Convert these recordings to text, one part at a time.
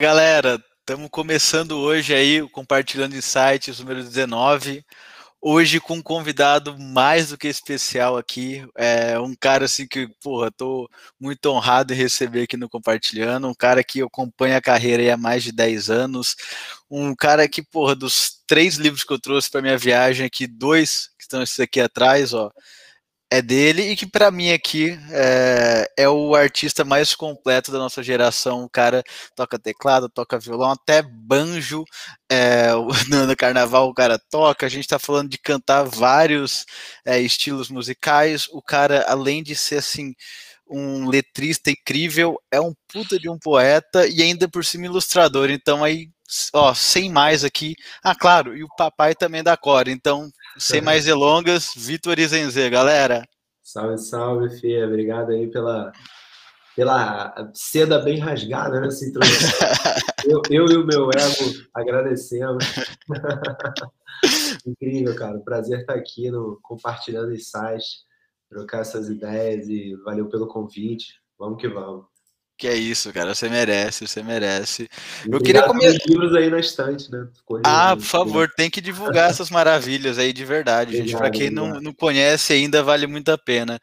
Galera, estamos começando hoje aí o Compartilhando Insights número 19. Hoje com um convidado mais do que especial aqui, é um cara assim que, porra, tô muito honrado em receber aqui no Compartilhando, um cara que acompanha a carreira aí há mais de 10 anos, um cara que, porra, dos três livros que eu trouxe para minha viagem aqui, dois que estão esses aqui atrás, ó, é dele e que para mim aqui é, é, o artista mais completo da nossa geração. O cara toca teclado, toca violão, até banjo. É, no, carnaval o cara toca. A gente está falando de cantar vários é, estilos musicais. O cara, além de ser assim um letrista incrível, é um puta de um poeta e ainda por cima ilustrador. Então aí, ó, sem mais aqui. Ah, claro, e o papai também da Core. Então sem mais delongas, Vitor Izenze, galera. Salve, salve, Fia. Obrigado aí pela, pela seda bem rasgada nessa introdução. eu, eu e o meu ego agradecemos. Incrível, cara. Prazer estar aqui no Compartilhando Insights, trocar essas ideias e valeu pelo convite. Vamos que vamos. Que é isso, cara. Você merece, você merece. Eu queria começar. livros aí na estante, né? ah, por favor, tem que divulgar essas maravilhas aí de verdade, gente. Para quem não, não conhece ainda, vale muito a pena.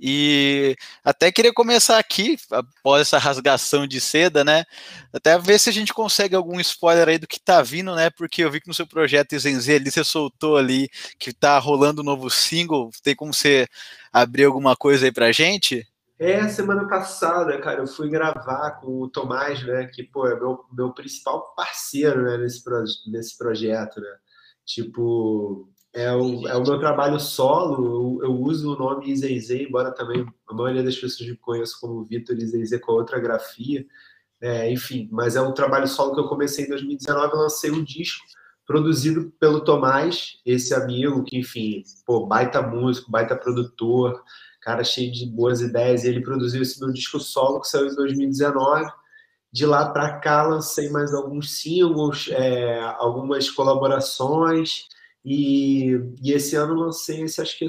E até queria começar aqui, após essa rasgação de seda, né? Até ver se a gente consegue algum spoiler aí do que tá vindo, né? Porque eu vi que no seu projeto Izenze ali você soltou ali que tá rolando um novo single. Tem como você abrir alguma coisa aí pra gente? É, semana passada, cara, eu fui gravar com o Tomás, né, que, pô, é meu, meu principal parceiro, né, nesse, pro, nesse projeto, né. Tipo, é o, é o meu trabalho solo, eu, eu uso o nome Izeize, embora também a maioria das pessoas me conheçam como Vitor Izeize com outra grafia, é, enfim, mas é um trabalho solo que eu comecei em 2019, lancei um disco produzido pelo Tomás, esse amigo que, enfim, pô, baita músico, baita produtor, cara cheio de boas ideias. E ele produziu esse meu disco solo, que saiu em 2019. De lá para cá, lancei mais alguns singles, é, algumas colaborações. E, e, esse ano lancei esse, acho que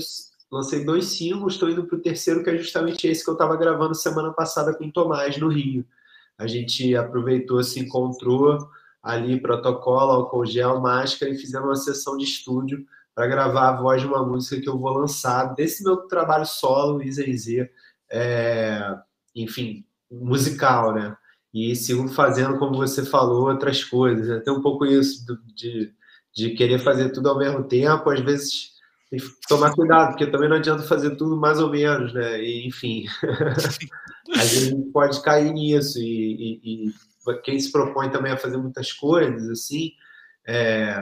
lancei dois singles, estou indo para o terceiro, que é justamente esse que eu estava gravando semana passada com o Tomás, no Rio. A gente aproveitou, se encontrou ali, protocolo, álcool gel, máscara, e fizemos uma sessão de estúdio para gravar a voz de uma música que eu vou lançar desse meu trabalho solo, Isa é, enfim, musical, né? E sigo fazendo, como você falou, outras coisas. Até um pouco isso de, de querer fazer tudo ao mesmo tempo, às vezes tem que tomar cuidado, porque também não adianta fazer tudo mais ou menos, né? E, enfim, a gente pode cair nisso. E, e, e quem se propõe também a fazer muitas coisas, assim, é,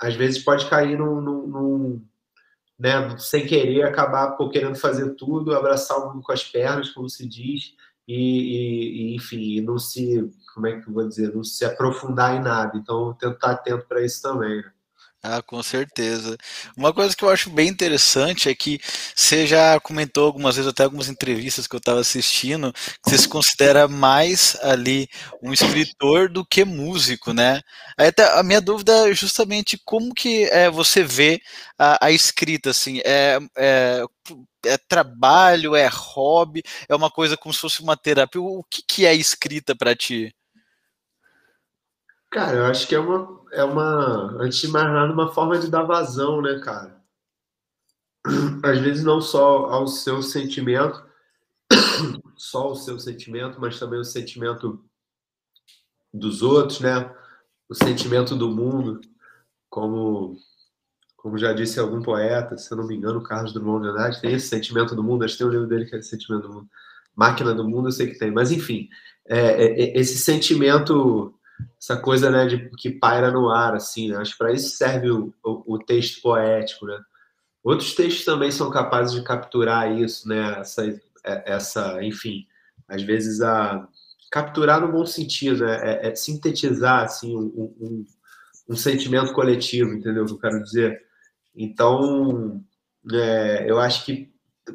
às vezes pode cair num, num, num né, sem querer acabar querendo fazer tudo, abraçar o mundo com as pernas, como se diz, e, e, e, enfim, não se, como é que eu vou dizer, não se aprofundar em nada. Então, tentar atento para isso também. Né? Ah, com certeza. Uma coisa que eu acho bem interessante é que você já comentou algumas vezes, até algumas entrevistas que eu estava assistindo, que você se considera mais ali um escritor do que músico, né? Aí até a minha dúvida é justamente como que é, você vê a, a escrita, assim, é, é, é, trabalho, é hobby, é uma coisa como se fosse uma terapia. O que, que é escrita para ti? Cara, eu acho que é uma, é uma, antes de mais nada, uma forma de dar vazão, né, cara? Às vezes não só ao seu sentimento, só o seu sentimento, mas também o sentimento dos outros, né? O sentimento do mundo, como como já disse algum poeta, se eu não me engano, Carlos Drummond de Andrade, tem esse sentimento do mundo, acho que tem um livro dele que é sentimento do mundo. Máquina do mundo, eu sei que tem, mas enfim, é, é, é esse sentimento essa coisa né, de, que paira no ar, assim, né? Acho que para isso serve o, o, o, texto poético, né? Outros textos também são capazes de capturar isso, né? Essa, é, essa enfim, às vezes a capturar no bom sentido, né? é, é sintetizar assim um, um, um, sentimento coletivo, entendeu? O que eu quero dizer. Então, é, eu acho que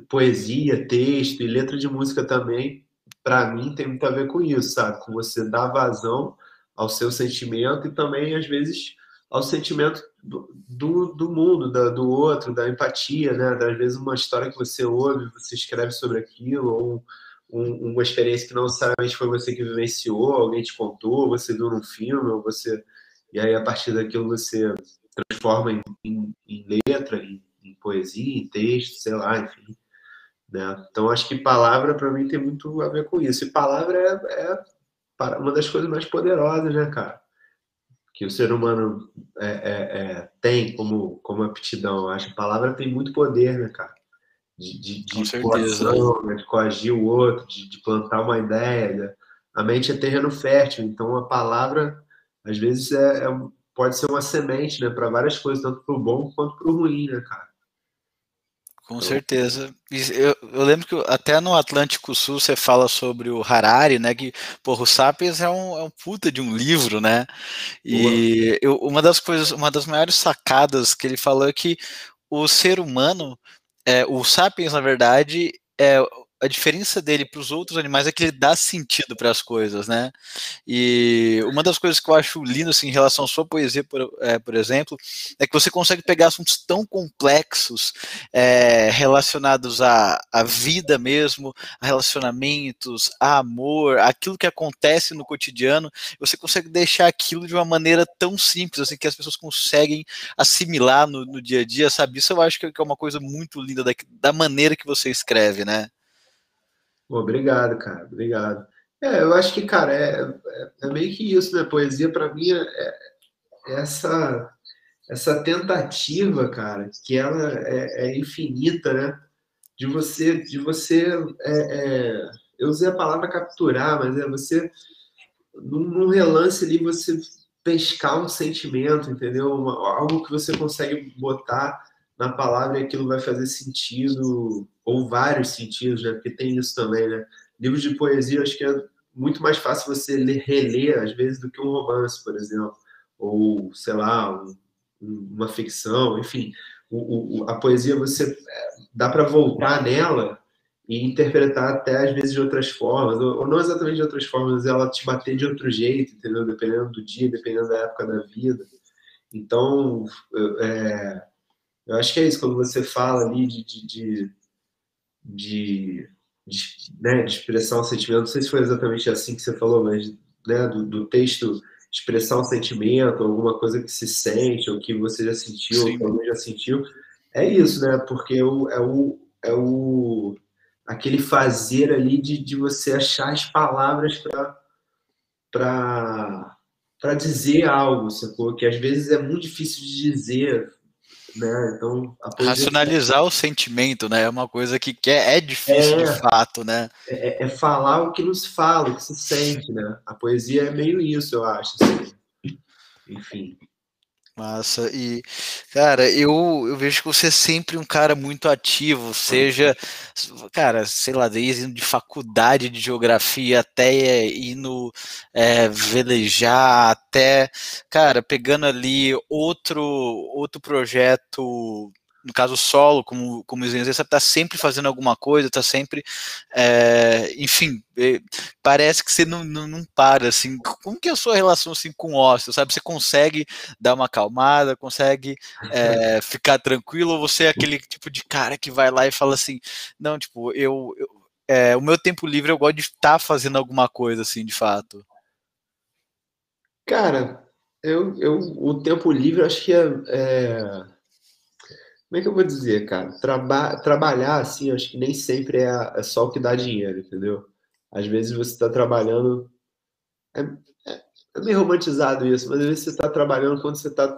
poesia, texto e letra de música também, para mim, tem muito a ver com isso, sabe? Com você dar vazão ao seu sentimento e também, às vezes, ao sentimento do, do, do mundo, da, do outro, da empatia, né? Às vezes, uma história que você ouve, você escreve sobre aquilo, ou um, uma experiência que não necessariamente foi você que vivenciou, alguém te contou, você viu num filme, ou você. E aí, a partir daquilo, você transforma em, em, em letra, em, em, poesia, em texto, sei lá, enfim. Né? Então, acho que palavra, para mim, tem muito a ver com isso. E palavra é, é uma das coisas mais poderosas, né, cara? Que o ser humano é, é, é, tem como, como aptidão. Acho que a palavra tem muito poder, né, cara? de, de, de coação, né? de coagir o outro, de, de plantar uma ideia. Né? A mente é terreno fértil, então a palavra, às vezes, é, é pode ser uma semente né? para várias coisas, tanto para o bom quanto para o ruim, né, cara? Com certeza. Eu, eu, lembro que até no Atlântico Sul você fala sobre o Harari, né? Que, porra, o Sapiens é um, é um puta de um livro, né? E eu, uma das coisas, uma das maiores sacadas que ele falou é que o ser humano é, o Sapiens, na verdade, é, a diferença dele para os outros animais é que ele dá sentido para as coisas, né? E uma das coisas que eu acho lindo assim, em relação à sua poesia, por, é, por exemplo, é que você consegue pegar assuntos tão complexos é, relacionados à, à vida mesmo, a relacionamentos, a amor, aquilo que acontece no cotidiano, você consegue deixar aquilo de uma maneira tão simples assim que as pessoas conseguem assimilar no, no dia a dia, sabe? Isso eu acho que é uma coisa muito linda da, da maneira que você escreve, né? Obrigado, cara. Obrigado. É, eu acho que, cara, é, é, é meio que isso, né? Poesia, para mim, é, é, essa, essa tentativa, cara, que ela é, é infinita, né? De você, de você é, é, eu usei a palavra capturar, mas é você, num, num relance ali, você pescar um sentimento, entendeu? Uma, algo que você consegue botar na palavra e aquilo vai fazer sentido, ou vários sentidos, né? Porque tem isso também, né? Livros de poesia, acho que é muito mais fácil você ler, reler, às vezes, do que um romance, por exemplo. Ou, sei lá, um, uma ficção, enfim. O, o, a poesia, você é, dá para voltar nela e interpretar até, às vezes, de outras formas. Ou, não exatamente de outras formas, mas ela te bater de outro jeito, entendeu? Dependendo do dia, dependendo da época da vida. Então, é, eu acho que é isso, quando você fala ali de, de, de, de, de, né, de expressar um sentimento, não sei se foi exatamente assim que você falou, mas né, do, do texto expressar um sentimento, alguma coisa que se sente, ou que você já sentiu, Sim. ou que alguém já sentiu, é isso, né? Porque é o, é o, é o aquele fazer ali de, de você achar as palavras para para dizer algo, sacou? Que às vezes é muito difícil de dizer, né? Então, Racionalizar o sentimento, né? É uma coisa que, que é, é difícil é, de fato, né? É, é, falar o que nos fala, o que se sente, né? A poesia é meio isso, eu acho. Assim. Enfim. Massa. E, cara, eu, eu vejo que você é sempre um cara muito ativo, seja, cara, sei lá, desde de faculdade de geografia até indo é, velejar, até, cara, pegando ali outro, outro projeto no caso solo, como, como você está sempre fazendo alguma coisa, está sempre, é, enfim, é, parece que você não, não, não, para, assim, como que é a sua relação, assim, com o ócio, sabe, você consegue dar uma acalmada, consegue é, ficar tranquilo, ou você é aquele tipo de cara que vai lá e fala assim, não, tipo, eu, eu é, o meu tempo livre eu gosto de estar tá fazendo alguma coisa, assim, de fato. Cara, eu, eu o tempo livre eu acho que é, é como é que eu vou dizer, cara? Traba trabalhar assim, acho que nem sempre é, é, só o que dá dinheiro, entendeu? Às vezes você está trabalhando. É, é, é, meio romantizado isso, mas às vezes você está trabalhando quando você está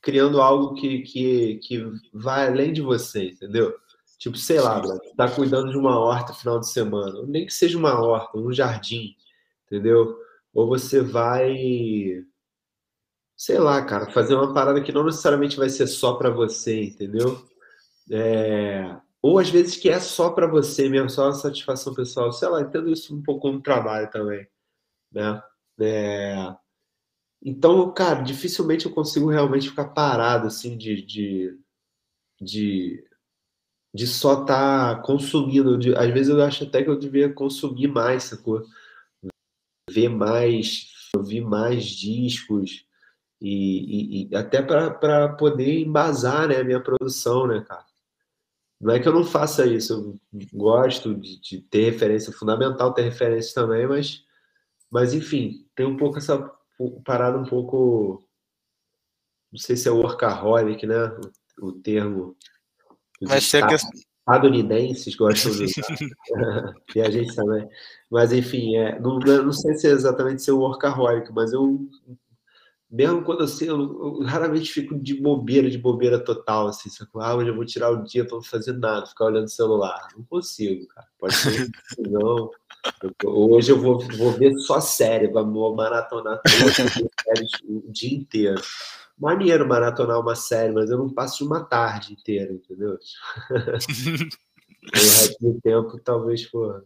criando algo que, que, que vai além de você, entendeu? Tipo, sei lá, você tá cuidando de uma horta final de semana, nem que seja uma horta, um jardim, entendeu? Ou você vai sei lá, cara, fazer uma parada que não necessariamente vai ser só para você, entendeu? É... Ou às vezes que é só para você mesmo, só uma satisfação pessoal, sei lá, entendo isso um pouco como trabalho também, né? É... Então, cara, dificilmente eu consigo realmente ficar parado, assim, de, de, de, de só estar tá consumindo. De... Às vezes eu acho até que eu devia consumir mais, sacou? Ver mais, ouvir mais discos, e, e, e até para poder embasar né, a minha produção, né, cara? Não é que eu não faça isso, eu gosto de, de ter referência, é fundamental ter referência também, mas, mas enfim, tem um pouco essa parada um pouco. Não sei se é workaholic, né? O, o termo. Mas se a questão estadunidenses gostam de e a gente também. Mas, enfim, é, não, não sei se é exatamente ser workaholic, mas eu, mesmo quando assim, eu, eu, raramente fico de bobeira, de bobeira total, assim, sabe? Ah, hoje eu vou tirar o dia para não fazer nada, ficar olhando o celular. Não consigo, cara. Pode ser não. Hoje eu vou, vou ver só série, vou maratonar todas o dia inteiro maneiro maratonar uma série, mas eu não passo uma tarde inteira, entendeu? o resto do tempo talvez for.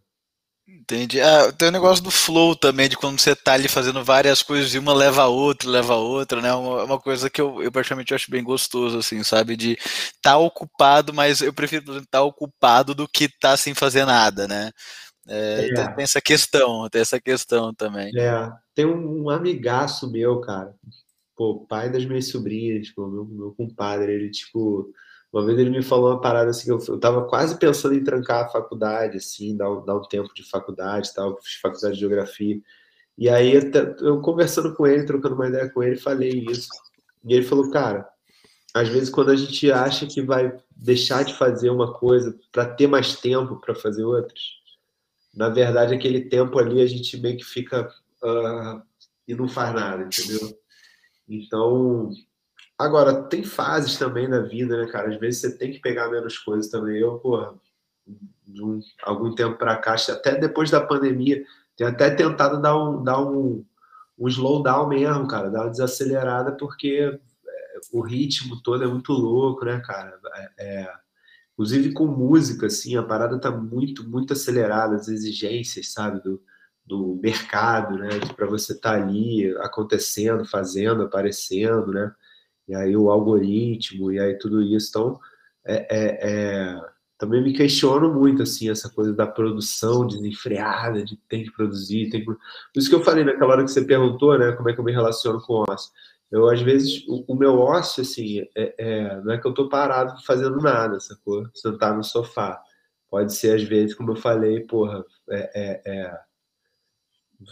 Entendi. Ah, tem o negócio do flow também, de quando você tá ali fazendo várias coisas e uma leva a outra, leva a outra, né? Uma, uma coisa que eu, eu praticamente acho bem gostoso, assim, sabe? De estar tá ocupado, mas eu prefiro estar tá ocupado do que estar tá sem fazer nada, né? É, é. Tem essa questão, tem essa questão também. É, tem um amigaço meu, cara, pô, pai das minhas sobrinhas, pô, meu, meu compadre, ele, tipo, uma vez ele me falou uma parada assim, eu, tava quase pensando em trancar a faculdade, assim, dar, dar um tempo de faculdade tal, faculdade de geografia. E aí, eu, eu conversando com ele, trocando uma ideia com ele, falei isso. E ele falou, cara, às vezes quando a gente acha que vai deixar de fazer uma coisa para ter mais tempo para fazer outras, na verdade aquele tempo ali a gente meio que fica uh, e não faz nada, entendeu? Então, agora, tem fases também na vida, né, cara? Às vezes você tem que pegar menos coisas também. Eu, pô, de um, algum tempo para cá, até depois da pandemia, tenho até tentado dar um, dar um, um slowdown mesmo, cara, dar uma desacelerada, porque é, o ritmo todo é muito louco, né, cara? É, é, inclusive com música, assim, a parada tá muito, muito acelerada, as exigências, sabe, do, do mercado, né? Para você estar tá ali acontecendo, fazendo, aparecendo, né? E aí o algoritmo, e aí tudo isso. Então, é, é, é, também me questiono muito, assim, essa coisa da produção desenfreada, de tem que produzir, tem que... Por isso que eu falei naquela hora que você perguntou, né? Como é que eu me relaciono com o ócio. Eu, às vezes, o, o meu ócio, assim, é, é, não é que eu tô parado fazendo nada, sacou? Sentar no sofá. Pode ser, às vezes, como eu falei, porra, é,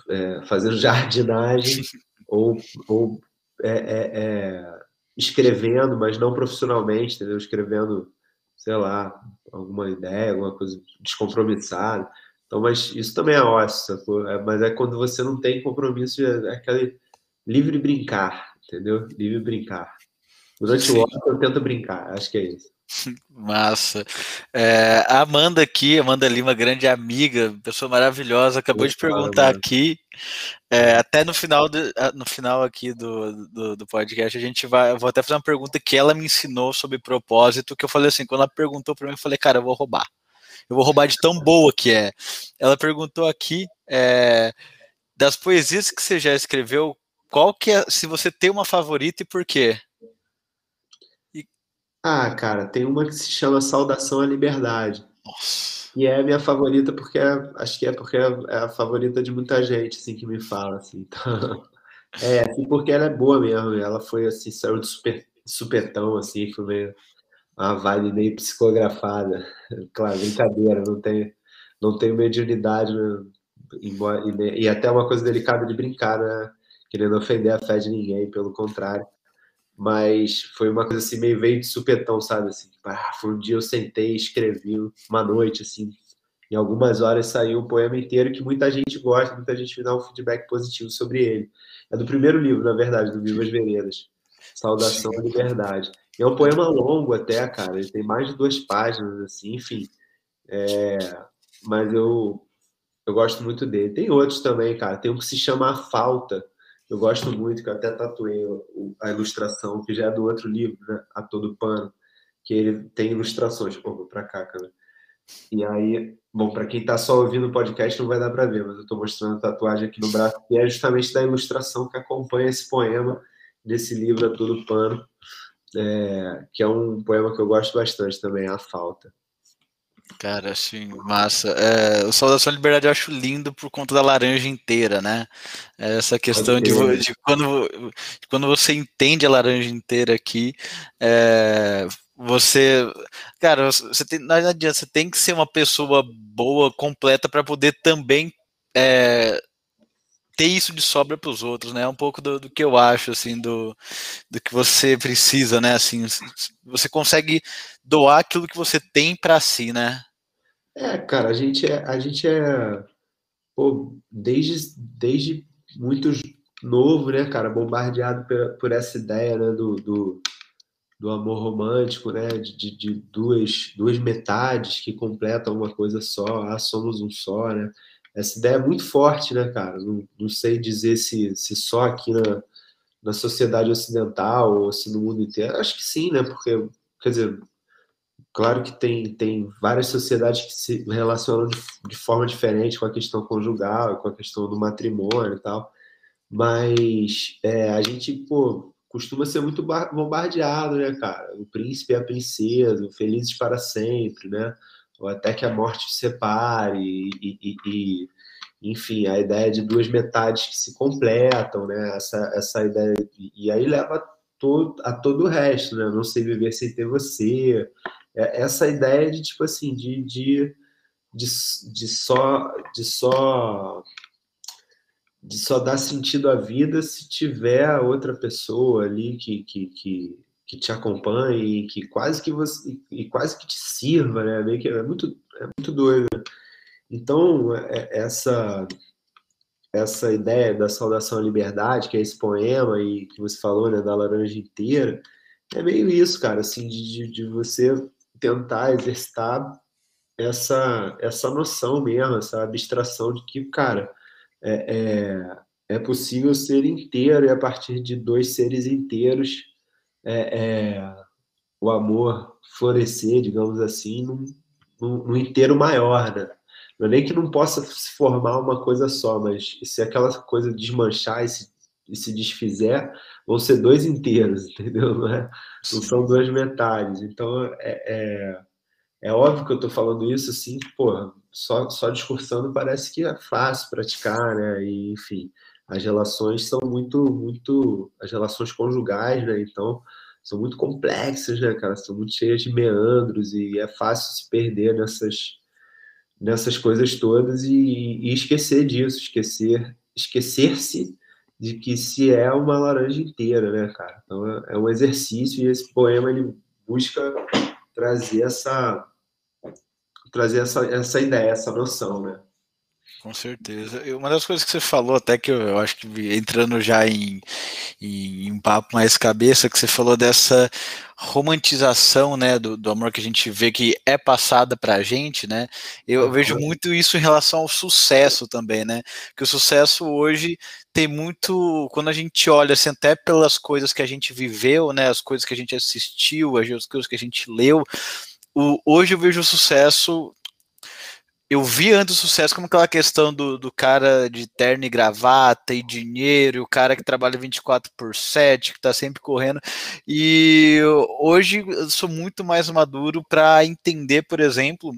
é, fazendo jardinagem ou, ou é, é, escrevendo, mas não profissionalmente, entendeu? Escrevendo, sei lá, alguma ideia, alguma coisa descompromissada. Então, mas isso também é ócio, é, mas é quando você não tem compromisso, é aquele livre brincar, entendeu? Livre brincar. Durante o ócio eu tento brincar, acho que é isso. Massa. É, a Amanda aqui, Amanda Lima, grande amiga, pessoa maravilhosa, acabou de perguntar aqui. É, até no final, do, no final aqui do, do, do, podcast, a gente vai. Eu vou até fazer uma pergunta que ela me ensinou sobre propósito, que eu falei assim, quando ela perguntou para mim, eu falei, cara, eu vou roubar. Eu vou roubar de tão boa que é. Ela perguntou aqui é, das poesias que você já escreveu, qual que é, se você tem uma favorita e por quê? Ah, cara, tem uma que se chama Saudação à Liberdade. Nossa. E é a minha favorita porque é, acho que é porque é a favorita de muita gente, assim, que me fala, assim. Então, é, assim, porque ela é boa mesmo. Ela foi, assim, saiu de super, supetão, assim, foi meio uma vibe meio psicografada. Claro, brincadeira, não tem, não tenho mediunidade, né? Embora, e, e até uma coisa delicada de brincar, né? Querendo ofender a fé de ninguém, pelo contrário mas foi uma coisa assim, meio veio de supetão, sabe? Assim, tipo, ah, foi um dia eu sentei, escrevi uma noite, assim, em algumas horas saiu um poema inteiro que muita gente gosta, muita gente me dá um feedback positivo sobre ele. É do primeiro livro, na verdade, do Vivas Veredas. Saudação à Liberdade. É um poema longo até, cara, ele tem mais de duas páginas, assim, enfim. É... Mas eu, eu gosto muito dele. Tem outros também, cara. Tem um que se chama A Falta, eu gosto muito, que eu até tatuei a ilustração, que já é do outro livro, né? A Todo Pano, que ele tem ilustrações. Pô, vou pra cá, cara. E aí, bom, para quem está só ouvindo o podcast não vai dar para ver, mas eu estou mostrando a tatuagem aqui no braço, que é justamente da ilustração que acompanha esse poema desse livro A Todo Pano, é, que é um poema que eu gosto bastante também, A Falta. Cara, assim, massa. É, o Saudação à Liberdade eu acho lindo por conta da laranja inteira, né? Essa questão de, de, quando, de quando você entende a laranja inteira aqui, é, Você, cara, você tem, não adianta, você tem que ser uma pessoa boa, completa, para poder também é, ter isso de sobra para os outros, né? É um pouco do, do, que eu acho, assim, do, do que você precisa, né? Assim, você consegue doar aquilo que você tem para si, né? É, cara, a gente é, a gente é pô, desde, desde muito novo, né, cara, bombardeado por, por essa ideia, né, do, do do amor romântico, né? De, de, duas, duas metades que completam uma coisa só, ah, somos um só, né? Essa ideia é muito forte, né, cara? Não, não sei dizer se, se só aqui na, na sociedade ocidental ou se no mundo inteiro. Acho que sim, né? Porque, quer dizer, claro que tem, tem várias sociedades que se relacionam de, de forma diferente com a questão conjugal, com a questão do matrimônio e tal. Mas é, a gente, pô, costuma ser muito bombardeado, né, cara? O príncipe e a princesa, felizes para sempre, né? Ou até que a morte se separe, e, e, e, enfim, a ideia de duas metades que se completam, né? Essa, essa ideia. E aí leva todo, a todo o resto, né? Não sei viver sem ter você. É, essa ideia de, tipo assim, de, de, de, de só. De só de só dar sentido à vida se tiver outra pessoa ali que, que, que, que te acompanhe e que quase que você e quase que te sirva, né? Meio que é muito é muito doido. Então é, essa essa ideia da saudação à liberdade, que é esse poema e que você falou, né, da laranja inteira, é meio isso, cara, assim, de, de você tentar exercitar essa essa noção mesmo, essa abstração de que, cara, é, é, é possível ser inteiro e a partir de dois seres inteiros é, é, o amor florescer, digamos assim, num, num, num, inteiro maior, né? Não é nem que não possa se formar uma coisa só, mas se aquela coisa desmanchar e se, e se desfizer, vão ser dois inteiros, entendeu? Não, é? não são duas metades. Então, é, é, é óbvio que eu estou falando isso assim, porra, só, só discursando parece que é fácil praticar, né? E, enfim, as relações são muito, muito. As relações conjugais, né? Então, são muito complexas, né, cara? São muito cheias de meandros e é fácil se perder nessas, nessas coisas todas e, e esquecer disso, esquecer, esquecer-se de que se é uma laranja inteira, né, cara? Então é, é um exercício e esse poema ele busca trazer essa trazer essa, essa ideia, essa noção, né? Com certeza. Uma das coisas que você falou, até que eu, eu acho que entrando já em, em, em, um papo mais cabeça, que você falou dessa romantização, né, do, do amor que a gente vê que é passada para a gente, né? Eu, eu vejo muito isso em relação ao sucesso também, né? Que o sucesso hoje tem muito, quando a gente olha assim, até pelas coisas que a gente viveu, né, as coisas que a gente assistiu, as coisas que a gente leu, o, hoje eu vejo o sucesso. Eu vi antes o sucesso como aquela questão do, do cara de terno e gravata e dinheiro, o cara que trabalha 24 por 7, que está sempre correndo. E hoje eu sou muito mais maduro para entender, por exemplo,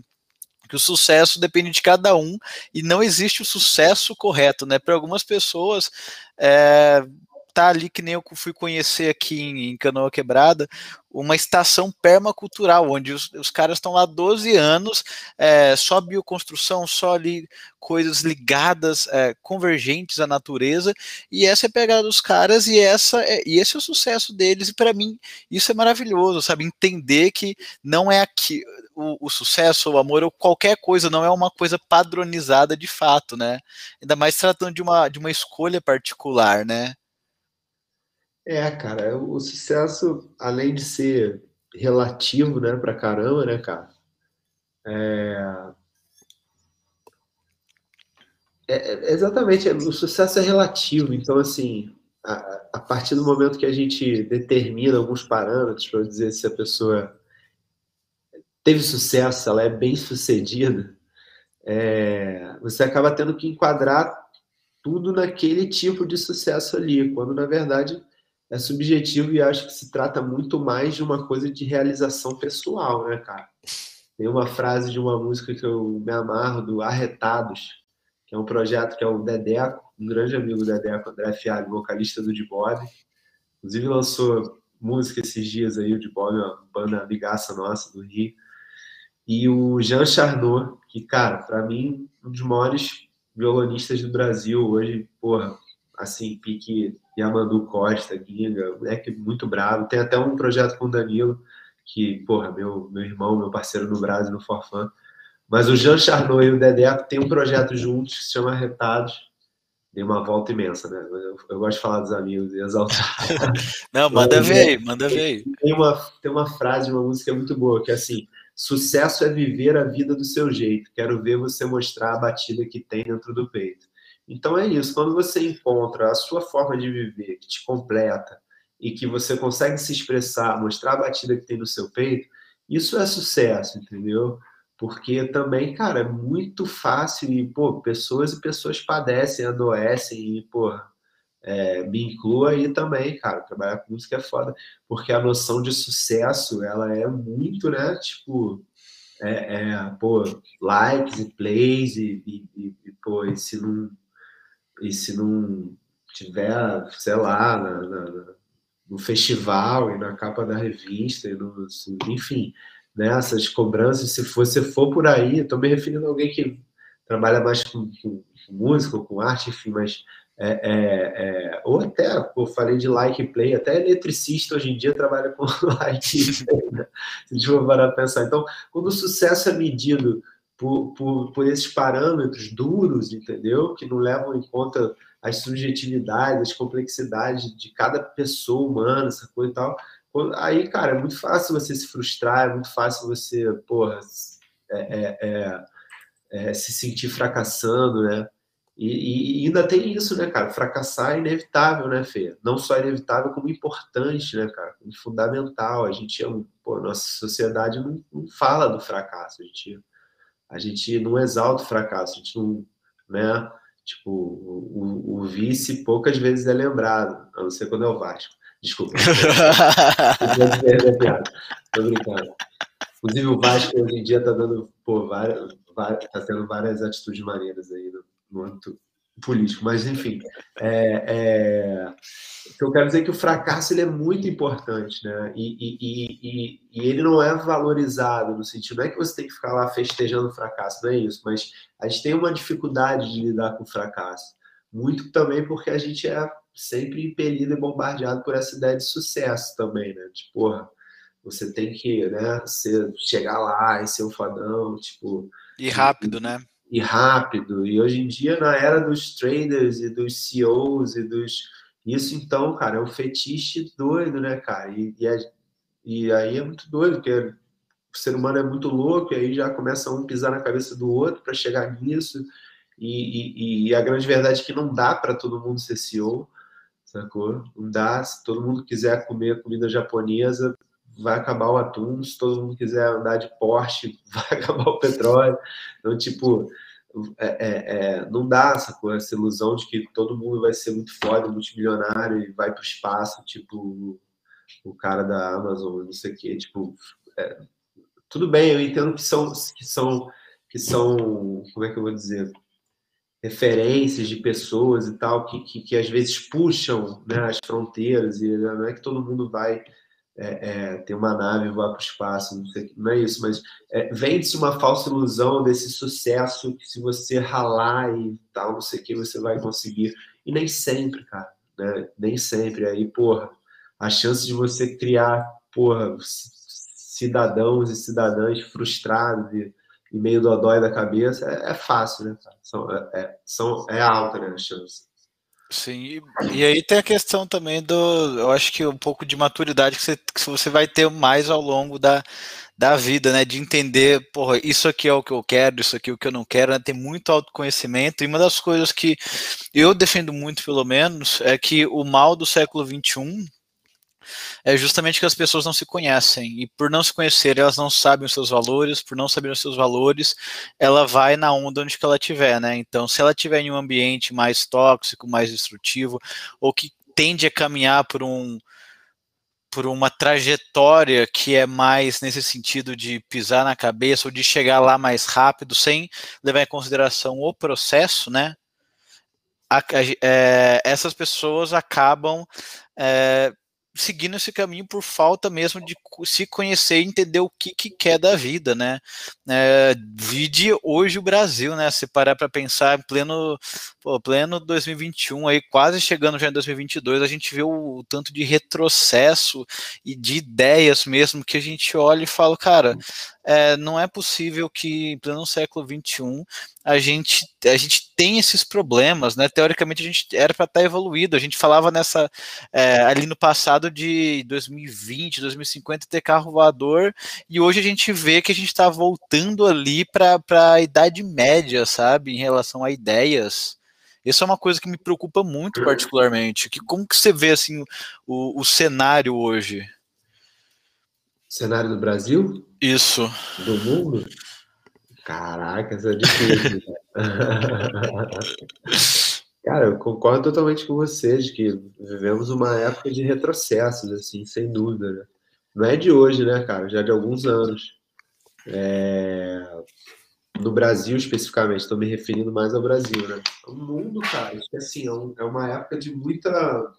que o sucesso depende de cada um e não existe o sucesso correto, né? Para algumas pessoas, é, tá ali que nem eu fui conhecer aqui em, em Canoa Quebrada, uma estação permacultural, onde os, os caras estão lá 12 anos, é, só bioconstrução, só ali coisas ligadas, é, convergentes à natureza, e essa é a pegada dos caras, e, essa é, e esse é o sucesso deles, e para mim isso é maravilhoso, sabe? Entender que não é aqui o, o, sucesso, o amor, ou qualquer coisa, não é uma coisa padronizada de fato, né? Ainda mais tratando de uma, de uma escolha particular, né? É, cara, o sucesso, além de ser relativo, né, pra caramba, né, cara? É... É, é exatamente, o sucesso é relativo, então, assim, a, a, partir do momento que a gente determina alguns parâmetros para dizer se a pessoa teve sucesso, ela é bem sucedida, é, você acaba tendo que enquadrar tudo naquele tipo de sucesso ali, quando na verdade é subjetivo e acho que se trata muito mais de uma coisa de realização pessoal, né, cara? Tem uma frase de uma música que eu me amarro, do Arretados, que é um projeto que é o Dedeco, um grande amigo do Dedeco, André Fialho, vocalista do Dibode. Inclusive lançou música esses dias aí, o de Bob, uma banda amigaça nossa do Rio. E o Jean Charnot, que, cara, para mim, um dos maiores violonistas do Brasil hoje, porra, assim, pique Yamandu Costa, Ginga, moleque muito bravo. Tem até um projeto com o Danilo, que, porra, meu, meu irmão, meu parceiro no Brasil, no Forfã. Mas o Jean Charnot e o Dedeco tem um projeto juntos que se chama Retados. Deu uma volta imensa, né? Eu, eu gosto de falar dos amigos e exaltar. Não, manda ver aí, manda ver aí. Tem uma, tem uma frase, uma música muito boa, que é assim: sucesso é viver a vida do seu jeito. Quero ver você mostrar a batida que tem dentro do peito. Então é isso. Quando você encontra a sua forma de viver que te completa e que você consegue se expressar, mostrar a batida que tem no seu peito, isso é sucesso, entendeu? Porque também, cara, é muito fácil e, pô, pessoas e pessoas padecem, adoecem e, pô, é, me inclua aí também, cara. Trabalhar com música é foda, porque a noção de sucesso, ela é muito, né, tipo, é, é pô, likes e plays e, e, e, e pô, e se não, e se não tiver, sei lá, na, na, no festival e na capa da revista, e no, enfim, né, essas cobranças, se você for por aí, estou me referindo a alguém que trabalha mais com, com, com música, com arte, enfim, mas é, é, é, ou até, eu falei de like play, até eletricista hoje em dia trabalha com like play, né? se a gente for parar pensar. Então, quando o sucesso é medido por, por, por esses parâmetros duros, entendeu? Que não levam em conta as subjetividades, as complexidades de cada pessoa humana, essa coisa e tal. Aí, cara, é muito fácil você se frustrar, é muito fácil você, porra, é, é, é, é se sentir fracassando, né? E, e, ainda tem isso, né, cara? Fracassar é inevitável, né, Fê? Não só inevitável, como importante, né, cara? Como fundamental. A gente, é pô, nossa sociedade não, não fala do fracasso. A gente a gente não exalta o fracasso, a gente não, né? Tipo, o, o, vice poucas vezes é lembrado, a não ser quando é o Vasco. Desculpa. Tô brincando. Inclusive o Vasco hoje em dia tá dando, pô, várias, várias, tá tendo várias atitudes maneiras aí no, no âmbito político, mas enfim, é, é, eu quero dizer que o fracasso ele é muito importante, né? E, e, e, e, ele não é valorizado no sentido, não é que você tem que ficar lá festejando o fracasso, não é isso, mas a gente tem uma dificuldade de lidar com o fracasso, muito também porque a gente é sempre impelido e bombardeado por essa ideia de sucesso também, né? Tipo, porra, você tem que, né, ser, chegar lá e ser um fadão, tipo... E rápido, né? E rápido. E hoje em dia, na era dos traders e dos CEOs e dos. Isso, então, cara, é um fetiche doido, né, cara? E, e, é... e aí é muito doido, porque o ser humano é muito louco, e aí já começa um pisar na cabeça do outro para chegar nisso. E, e, a grande verdade é que não dá para todo mundo ser CEO, sacou? Não dá. Se todo mundo quiser comer comida japonesa, vai acabar o atum, se todo mundo quiser andar de Porsche, vai acabar o petróleo. Então, tipo, é, é, é, não dá essa, essa ilusão de que todo mundo vai ser muito foda, multimilionário e vai para o espaço, tipo o cara da Amazon, não sei o quê. Tipo, é, tudo bem, eu entendo que são, que são, que são, como é que eu vou dizer? referências de pessoas e tal que, que, que às vezes puxam né, as fronteiras e não é que todo mundo vai é, é, ter uma nave voar para o espaço, não, sei, não é isso, mas é, vende-se uma falsa ilusão desse sucesso que se você ralar e tal, não sei o que, você vai conseguir. E nem sempre, cara, né? Nem sempre. Aí, porra, a chance de você criar, porra, cidadãos e cidadãs frustrados e, e meio dodói da cabeça é, é fácil, né? São, é, é são, é alta, né, a chance. Sim, e aí tem a questão também do, eu acho que um pouco de maturidade que você, que você vai ter mais ao longo da, da vida, né? De entender, porra, isso aqui é o que eu quero, isso aqui é o que eu não quero, né? Ter muito autoconhecimento. E uma das coisas que eu defendo muito, pelo menos, é que o mal do século XXI é justamente que as pessoas não se conhecem. E por não se conhecer, elas não sabem os seus valores, por não saber os seus valores, ela vai na onda onde que ela estiver, né? Então, se ela estiver em um ambiente mais tóxico, mais destrutivo, ou que tende a caminhar por um por uma trajetória que é mais nesse sentido de pisar na cabeça ou de chegar lá mais rápido, sem levar em consideração o processo, né? A, é, essas pessoas acabam é, seguindo esse caminho por falta mesmo de se conhecer e entender o que, que quer da vida, né? É, vide hoje o Brasil, né? Se parar para pensar em pleno, pô, pleno 2021, aí quase chegando já em 2022, a gente vê o, o tanto de retrocesso e de ideias mesmo que a gente olha e fala, cara, é, não é possível que em pleno século XXI a gente, a gente tem esses problemas, né? Teoricamente a gente era para estar tá evoluído. A gente falava nessa é, ali no passado de 2020, 2050 ter carro voador, e hoje a gente vê que a gente está voltando ali para a idade média, sabe, em relação a ideias. Isso é uma coisa que me preocupa muito particularmente. Que como que você vê assim o, o cenário hoje? Cenário do Brasil? Isso. Do mundo? Caraca, isso é difícil. Cara, eu concordo totalmente com vocês que vivemos uma época de retrocessos, assim, sem dúvida. Né? Não é de hoje, né, cara? Já de alguns anos. É... No Brasil, especificamente, estou me referindo mais ao Brasil, né? O mundo, cara, acho que assim, é, é uma época de muita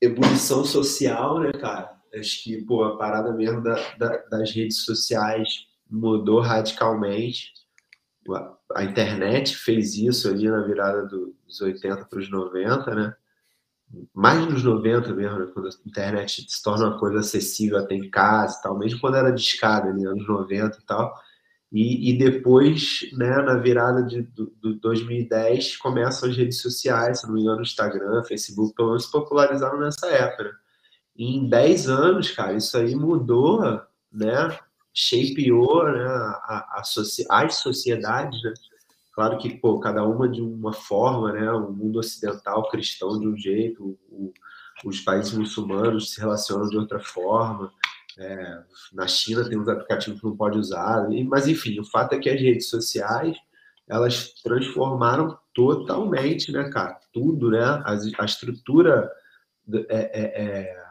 ebulição social, né, cara? Acho que, pô, a parada mesmo da, da, das redes sociais mudou radicalmente. A internet fez isso ali na virada dos 80 para os 90, né? Mais nos 90 mesmo, né? quando a internet se torna uma coisa acessível até em casa e tal, mesmo quando era discada, ali, anos 90 e tal. E, e depois, né, na virada de do, do 2010, começam as redes sociais, se não me engano, Instagram, Facebook, pelo menos se popularizaram nessa época. Em 10 anos, cara, isso aí mudou, né? shapeou né, a, a, as sociedades, né? Claro que, pô, cada uma de uma forma, né? O mundo ocidental cristão de um jeito, o, os países muçulmanos se relacionam de outra forma. É, na China tem uns aplicativos que não pode usar, mas enfim, o fato é que as redes sociais elas transformaram totalmente, né, cara? Tudo, né? A, a estrutura é, é, é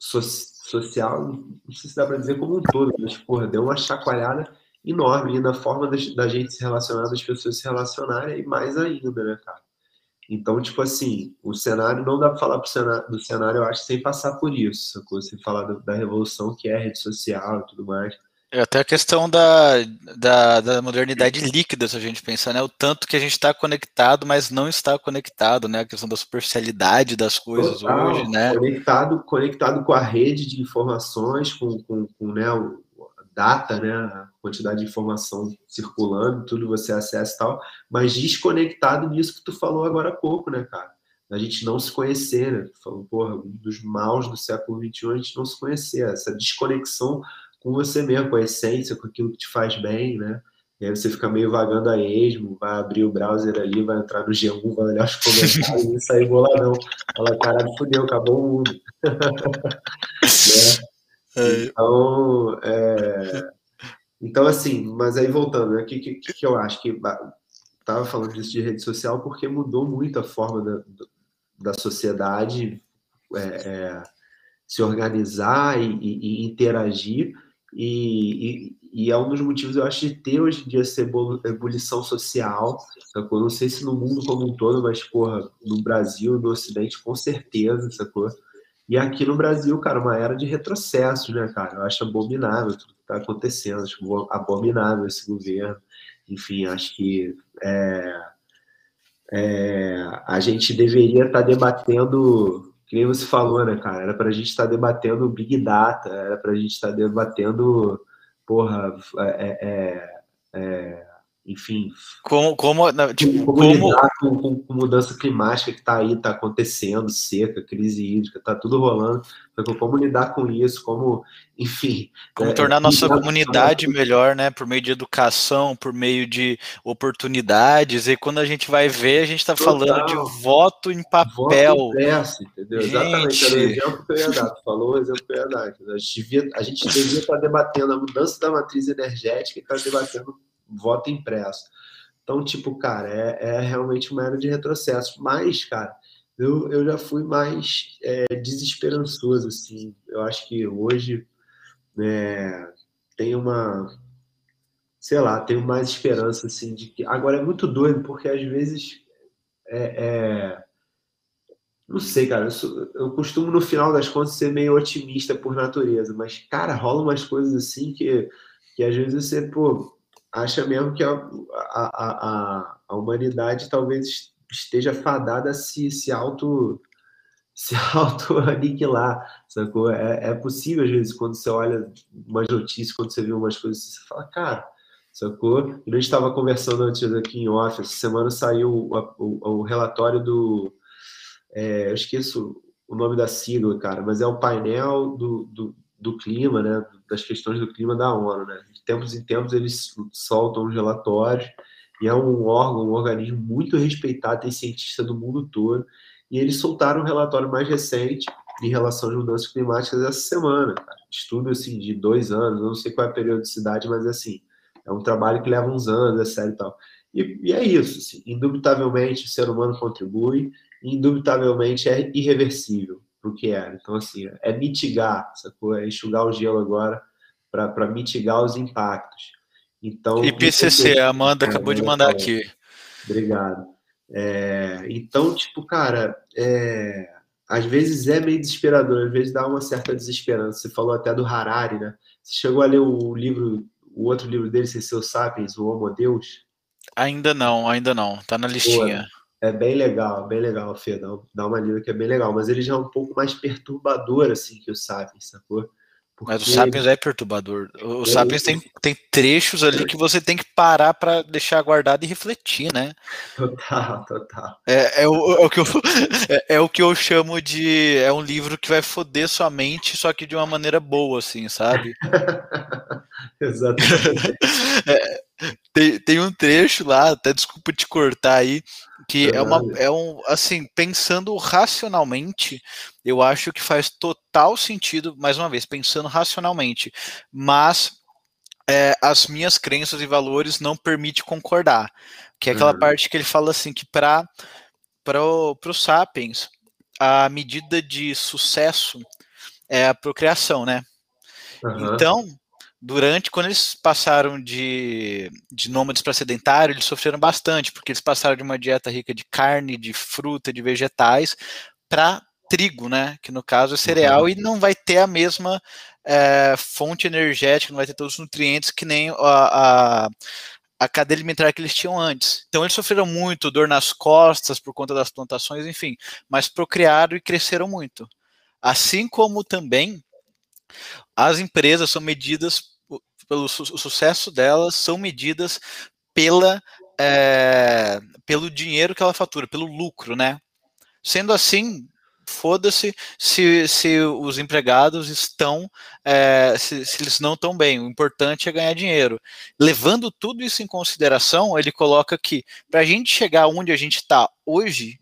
so, social, não sei se dá para dizer como um todo, mas porra, deu uma chacoalhada enorme na forma da, gente se relacionar, das pessoas se relacionarem e mais ainda, né, cara? Então, tipo assim, o cenário não dá para falar cenário, do cenário, eu acho, sem passar por isso, sacou? Sem falar da, revolução que é rede social e tudo mais. É até a questão da, da, da, modernidade líquida, se a gente pensar, né? O tanto que a gente está conectado, mas não está conectado, né? A questão da superficialidade das coisas Total, hoje, né? Conectado, conectado com a rede de informações, com, com, com né, o data, né? A quantidade de informação circulando, tudo você acessa e tal, mas desconectado nisso que tu falou agora há pouco, né, cara? A gente não se conhecer, né? Tu falou, porra, um dos maus do século XXI a gente não se conhecer, essa desconexão com você mesmo, com a essência, com aquilo que te faz bem, né? E aí você fica meio vagando a esmo, vai abrir o browser ali, vai entrar no G1, vai olhar os comentários e sair boladão. Fala, caralho, fudeu, acabou o mundo. né? Então, é... então, assim, mas aí voltando, né? O que, que, que eu acho? que Tava falando disso de rede social porque mudou muito a forma da, da sociedade é, é, se organizar e, e, e interagir e, e, e, é um dos motivos, eu acho, de ter hoje em dia essa ebulição social. Sacou? Não sei se no mundo como um todo, mas, porra, no Brasil, no Ocidente, com certeza, sacou? E aqui no Brasil, cara, uma era de retrocesso, né, cara? Eu acho abominável tudo que está acontecendo, acho abominável esse governo. Enfim, acho que é, é, a gente deveria estar tá debatendo que nem você falou, né, cara? Era para a gente estar tá debatendo Big Data, era para a gente estar tá debatendo, porra, é, é, é enfim. Como, como, tipo, como, lidar com, com, com, mudança climática que está aí, está acontecendo, seca, crise hídrica, está tudo rolando. Como lidar com isso, como, enfim. Como é, tornar nossa comunidade melhor, né? Por meio de educação, por meio de oportunidades. E quando a gente vai ver, a gente está falando de voto em papel. Voto impresso, entendeu? Gente. Exatamente, era o exemplo que eu ia dar. Tu falou o exemplo que eu ia dar. A gente, devia, a gente devia estar debatendo a mudança da matriz energética e estar tá debatendo voto impresso. Então, tipo, cara, é, é realmente uma era de retrocesso. Mas, cara, eu, eu já fui mais é, desesperançoso, assim. Eu acho que hoje é, tem uma, sei lá, tenho mais esperança, assim, de que... Agora, é muito doido, porque às vezes é, é Não sei, cara. Eu, sou, eu, costumo, no final das contas, ser meio otimista por natureza. Mas, cara, rola umas coisas assim que, que às vezes você, pô, acha mesmo que a, a, a, a humanidade talvez esteja fadada a se, se auto se auto-aniquilar, sacou? É, é possível, às vezes, quando você olha umas notícias, quando você vê umas coisas, você fala, cara, sacou? E a gente estava conversando antes aqui em off, essa semana saiu o, o, o relatório do. É, eu esqueço o nome da sigla, cara, mas é o painel do, do, do, clima, né? Das questões do clima da ONU, né? De tempos em tempos eles soltam os relatórios e é um órgão, um organismo muito respeitado, tem cientista do mundo todo, e eles soltaram um relatório mais recente em relação às mudanças climáticas essa semana, cara. Estudo assim de dois anos, não sei qual é a periodicidade, mas assim, é um trabalho que leva uns anos, é sério e tal. E, e é isso, assim, indubitavelmente o ser humano contribui, indubitavelmente é irreversível para o que era. Então, assim, é mitigar, sacou? É enxugar o gelo agora para mitigar os impactos. Então, IPCC, a Amanda acabou de mandar aqui. Obrigado. É, então, tipo, cara, é, às vezes é meio desesperador, às vezes dá uma certa desesperança. Você falou até do Harari, né? Você chegou a ler o livro o outro livro dele, Seu Sapiens, o Homo Deus? Ainda não, ainda não. Tá na listinha. Pô, é bem legal, bem legal, Fê. Dá, dá uma lida que é bem legal. Mas ele já é um pouco mais perturbador, assim, que o Sapiens, sacou? Porque... Mas o Sapiens é perturbador. O, Sapiens tem, tem trechos ali que você tem que parar para deixar guardado e refletir, né? Total, total. É, é, o, é, o que eu, é, é, o que eu chamo de. É um livro que vai foder sua mente, só que de uma maneira boa, assim, sabe? Exatamente. tem, tem um trecho lá, até desculpa te cortar aí, que é uma é um assim pensando racionalmente eu acho que faz total sentido mais uma vez pensando racionalmente mas é, as minhas crenças e valores não permite concordar que é aquela uhum. parte que ele fala assim que para para os sapiens a medida de sucesso é a procriação né uhum. então durante, quando eles passaram de, de nômades para sedentário, eles sofreram bastante, porque eles passaram de uma dieta rica de carne, de fruta, de vegetais, para trigo, né? Que no caso é cereal, uhum. e não vai ter a mesma é, fonte energética, não vai ter todos os nutrientes que nem a, a, a cadeia alimentar que eles tinham antes. Então eles sofreram muito, dor nas costas por conta das plantações, enfim, mas procriaram e cresceram muito. Assim como também as empresas são medidas pelo su o sucesso delas são medidas pela é, pelo dinheiro que ela fatura, pelo lucro, né? Sendo assim, foda-se se, se os empregados estão, é, se, se, eles não estão bem. O importante é ganhar dinheiro. Levando tudo isso em consideração, ele coloca que para a gente chegar onde a gente está hoje,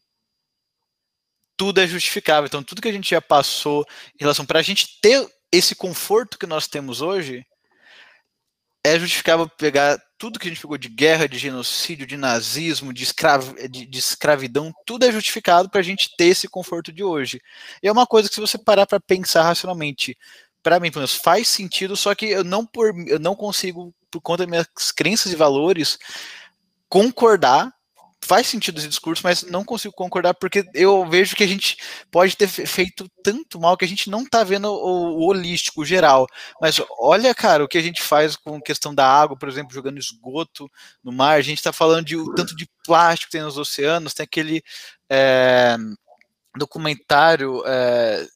tudo é justificável. Então, tudo que a gente já passou em relação para a gente ter esse conforto que nós temos hoje, é justificável pegar tudo que a gente pegou de guerra, de genocídio, de nazismo, de, de, de escravidão, tudo é justificado para a gente ter esse conforto de hoje. E é uma coisa que se você parar para pensar racionalmente, para mim, faz sentido, só que eu não, por, eu não consigo, por conta das minhas crenças e valores, concordar faz sentido esse discurso, mas não consigo concordar porque eu vejo que a gente pode ter feito tanto mal que a gente não está vendo o, o, holístico, o geral. Mas olha, cara, o que a gente faz com questão da água, por exemplo, jogando esgoto no mar, a gente está falando de o tanto de plástico que tem nos oceanos, tem aquele. É, documentário, é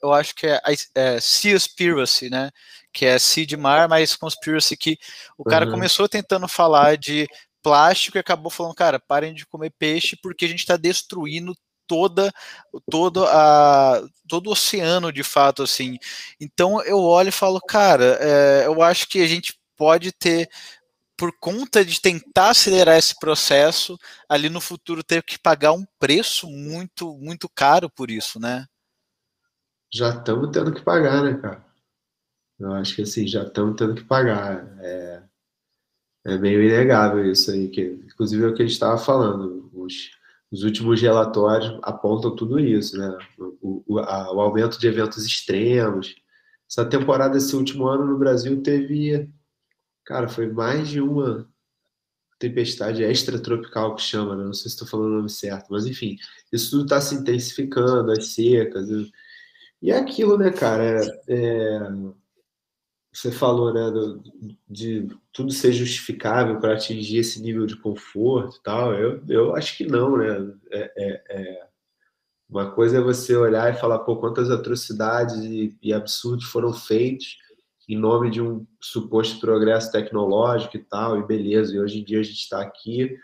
eu acho que é, é Seaspiracy, né? Que é Sea de mar, mas Conspiracy, que o cara uhum. começou tentando falar de plástico e acabou falando, cara, parem de comer peixe porque a gente está destruindo toda todo a todo o oceano de fato assim. Então eu olho e falo cara é, eu acho que a gente pode ter por conta de tentar acelerar esse processo ali no futuro ter que pagar um preço muito muito caro por isso né? Já estamos tendo que pagar né cara? Eu acho que assim já estamos tendo que pagar é é meio inegável isso aí, que inclusive é o que a gente estava falando. Os, os, últimos relatórios apontam tudo isso, né? O, o, a, o, aumento de eventos extremos. Essa temporada, esse último ano no Brasil, teve. Cara, foi mais de uma. tempestade extratropical que chama, né? não sei se estou falando o nome certo, mas enfim, isso tudo está se intensificando, as secas. E é aquilo, né, cara? É, é, você falou, né, do, de tudo ser justificável para atingir esse nível de conforto e tal. Eu, eu acho que não, né? É, é, é, uma coisa é você olhar e falar, pô, quantas atrocidades e, e absurdos foram feitos em nome de um suposto progresso tecnológico e tal, e beleza, e hoje em dia a gente está aqui,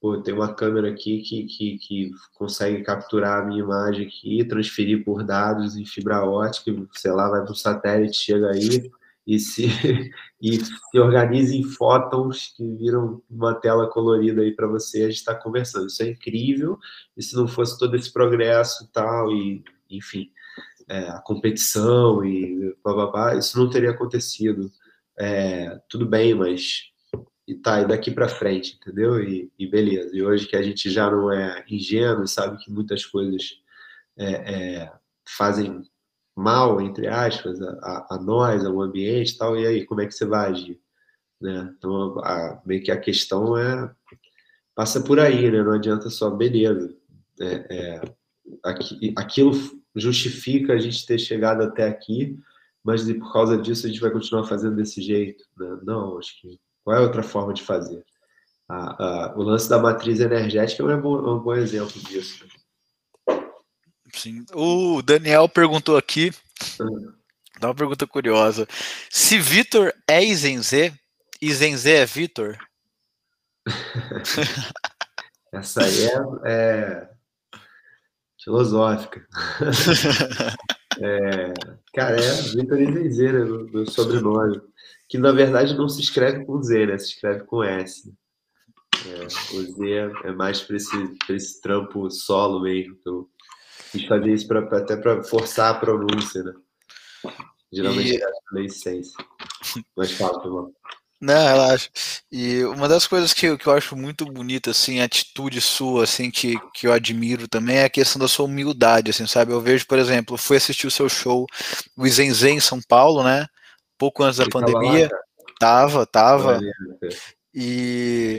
pô, tem uma câmera aqui que, que, que consegue capturar a minha imagem aqui, transferir por dados em fibra ótica, sei lá, vai para o satélite, chega aí e se, e se organiza em fótons que viram uma tela colorida aí para você, a gente está conversando. Isso é incrível, e se não fosse todo esse progresso e tal, e enfim, é, a competição e blá, blá, blá, isso não teria acontecido. É, tudo bem, mas e tá, e daqui para frente, entendeu? E, e, beleza. E hoje que a gente já não é ingênuo, sabe que muitas coisas é, é fazem mal, entre aspas, a, a, nós, ao ambiente tal, e aí, como é que você vai agir? Né? Então, a, meio que a questão é passa por aí, né? Não adianta só, beleza. É, é, aqui, aquilo justifica a gente ter chegado até aqui, mas por causa disso a gente vai continuar fazendo desse jeito. Né? Não, acho que qual é outra forma de fazer? o lance da matriz energética é um bom, é um bom exemplo disso. Sim. O Daniel perguntou aqui, hum. dá uma pergunta curiosa. Se Vitor é Izenzê, Izenzê é Vitor? Essa aí é, é filosófica. é, cara, é Vitor Izenzê, né, meu sobrenome. Que na verdade não se escreve com Z, né? Se escreve com S. É, o Z é mais para esse, esse trampo solo mesmo. Então, quis fazer isso pra, até para forçar a pronúncia, né? Geralmente e... é na licença. Mas fala, irmão. Não, relaxa. E uma das coisas que, eu, que eu acho muito bonita, assim, a atitude sua, assim, que, que eu admiro também é a questão da sua humildade, assim, sabe? Eu vejo, por exemplo, fui assistir o seu show, o Izenzen em São Paulo, né? Pouco antes da pandemia. Tava, lá, tava. tava. E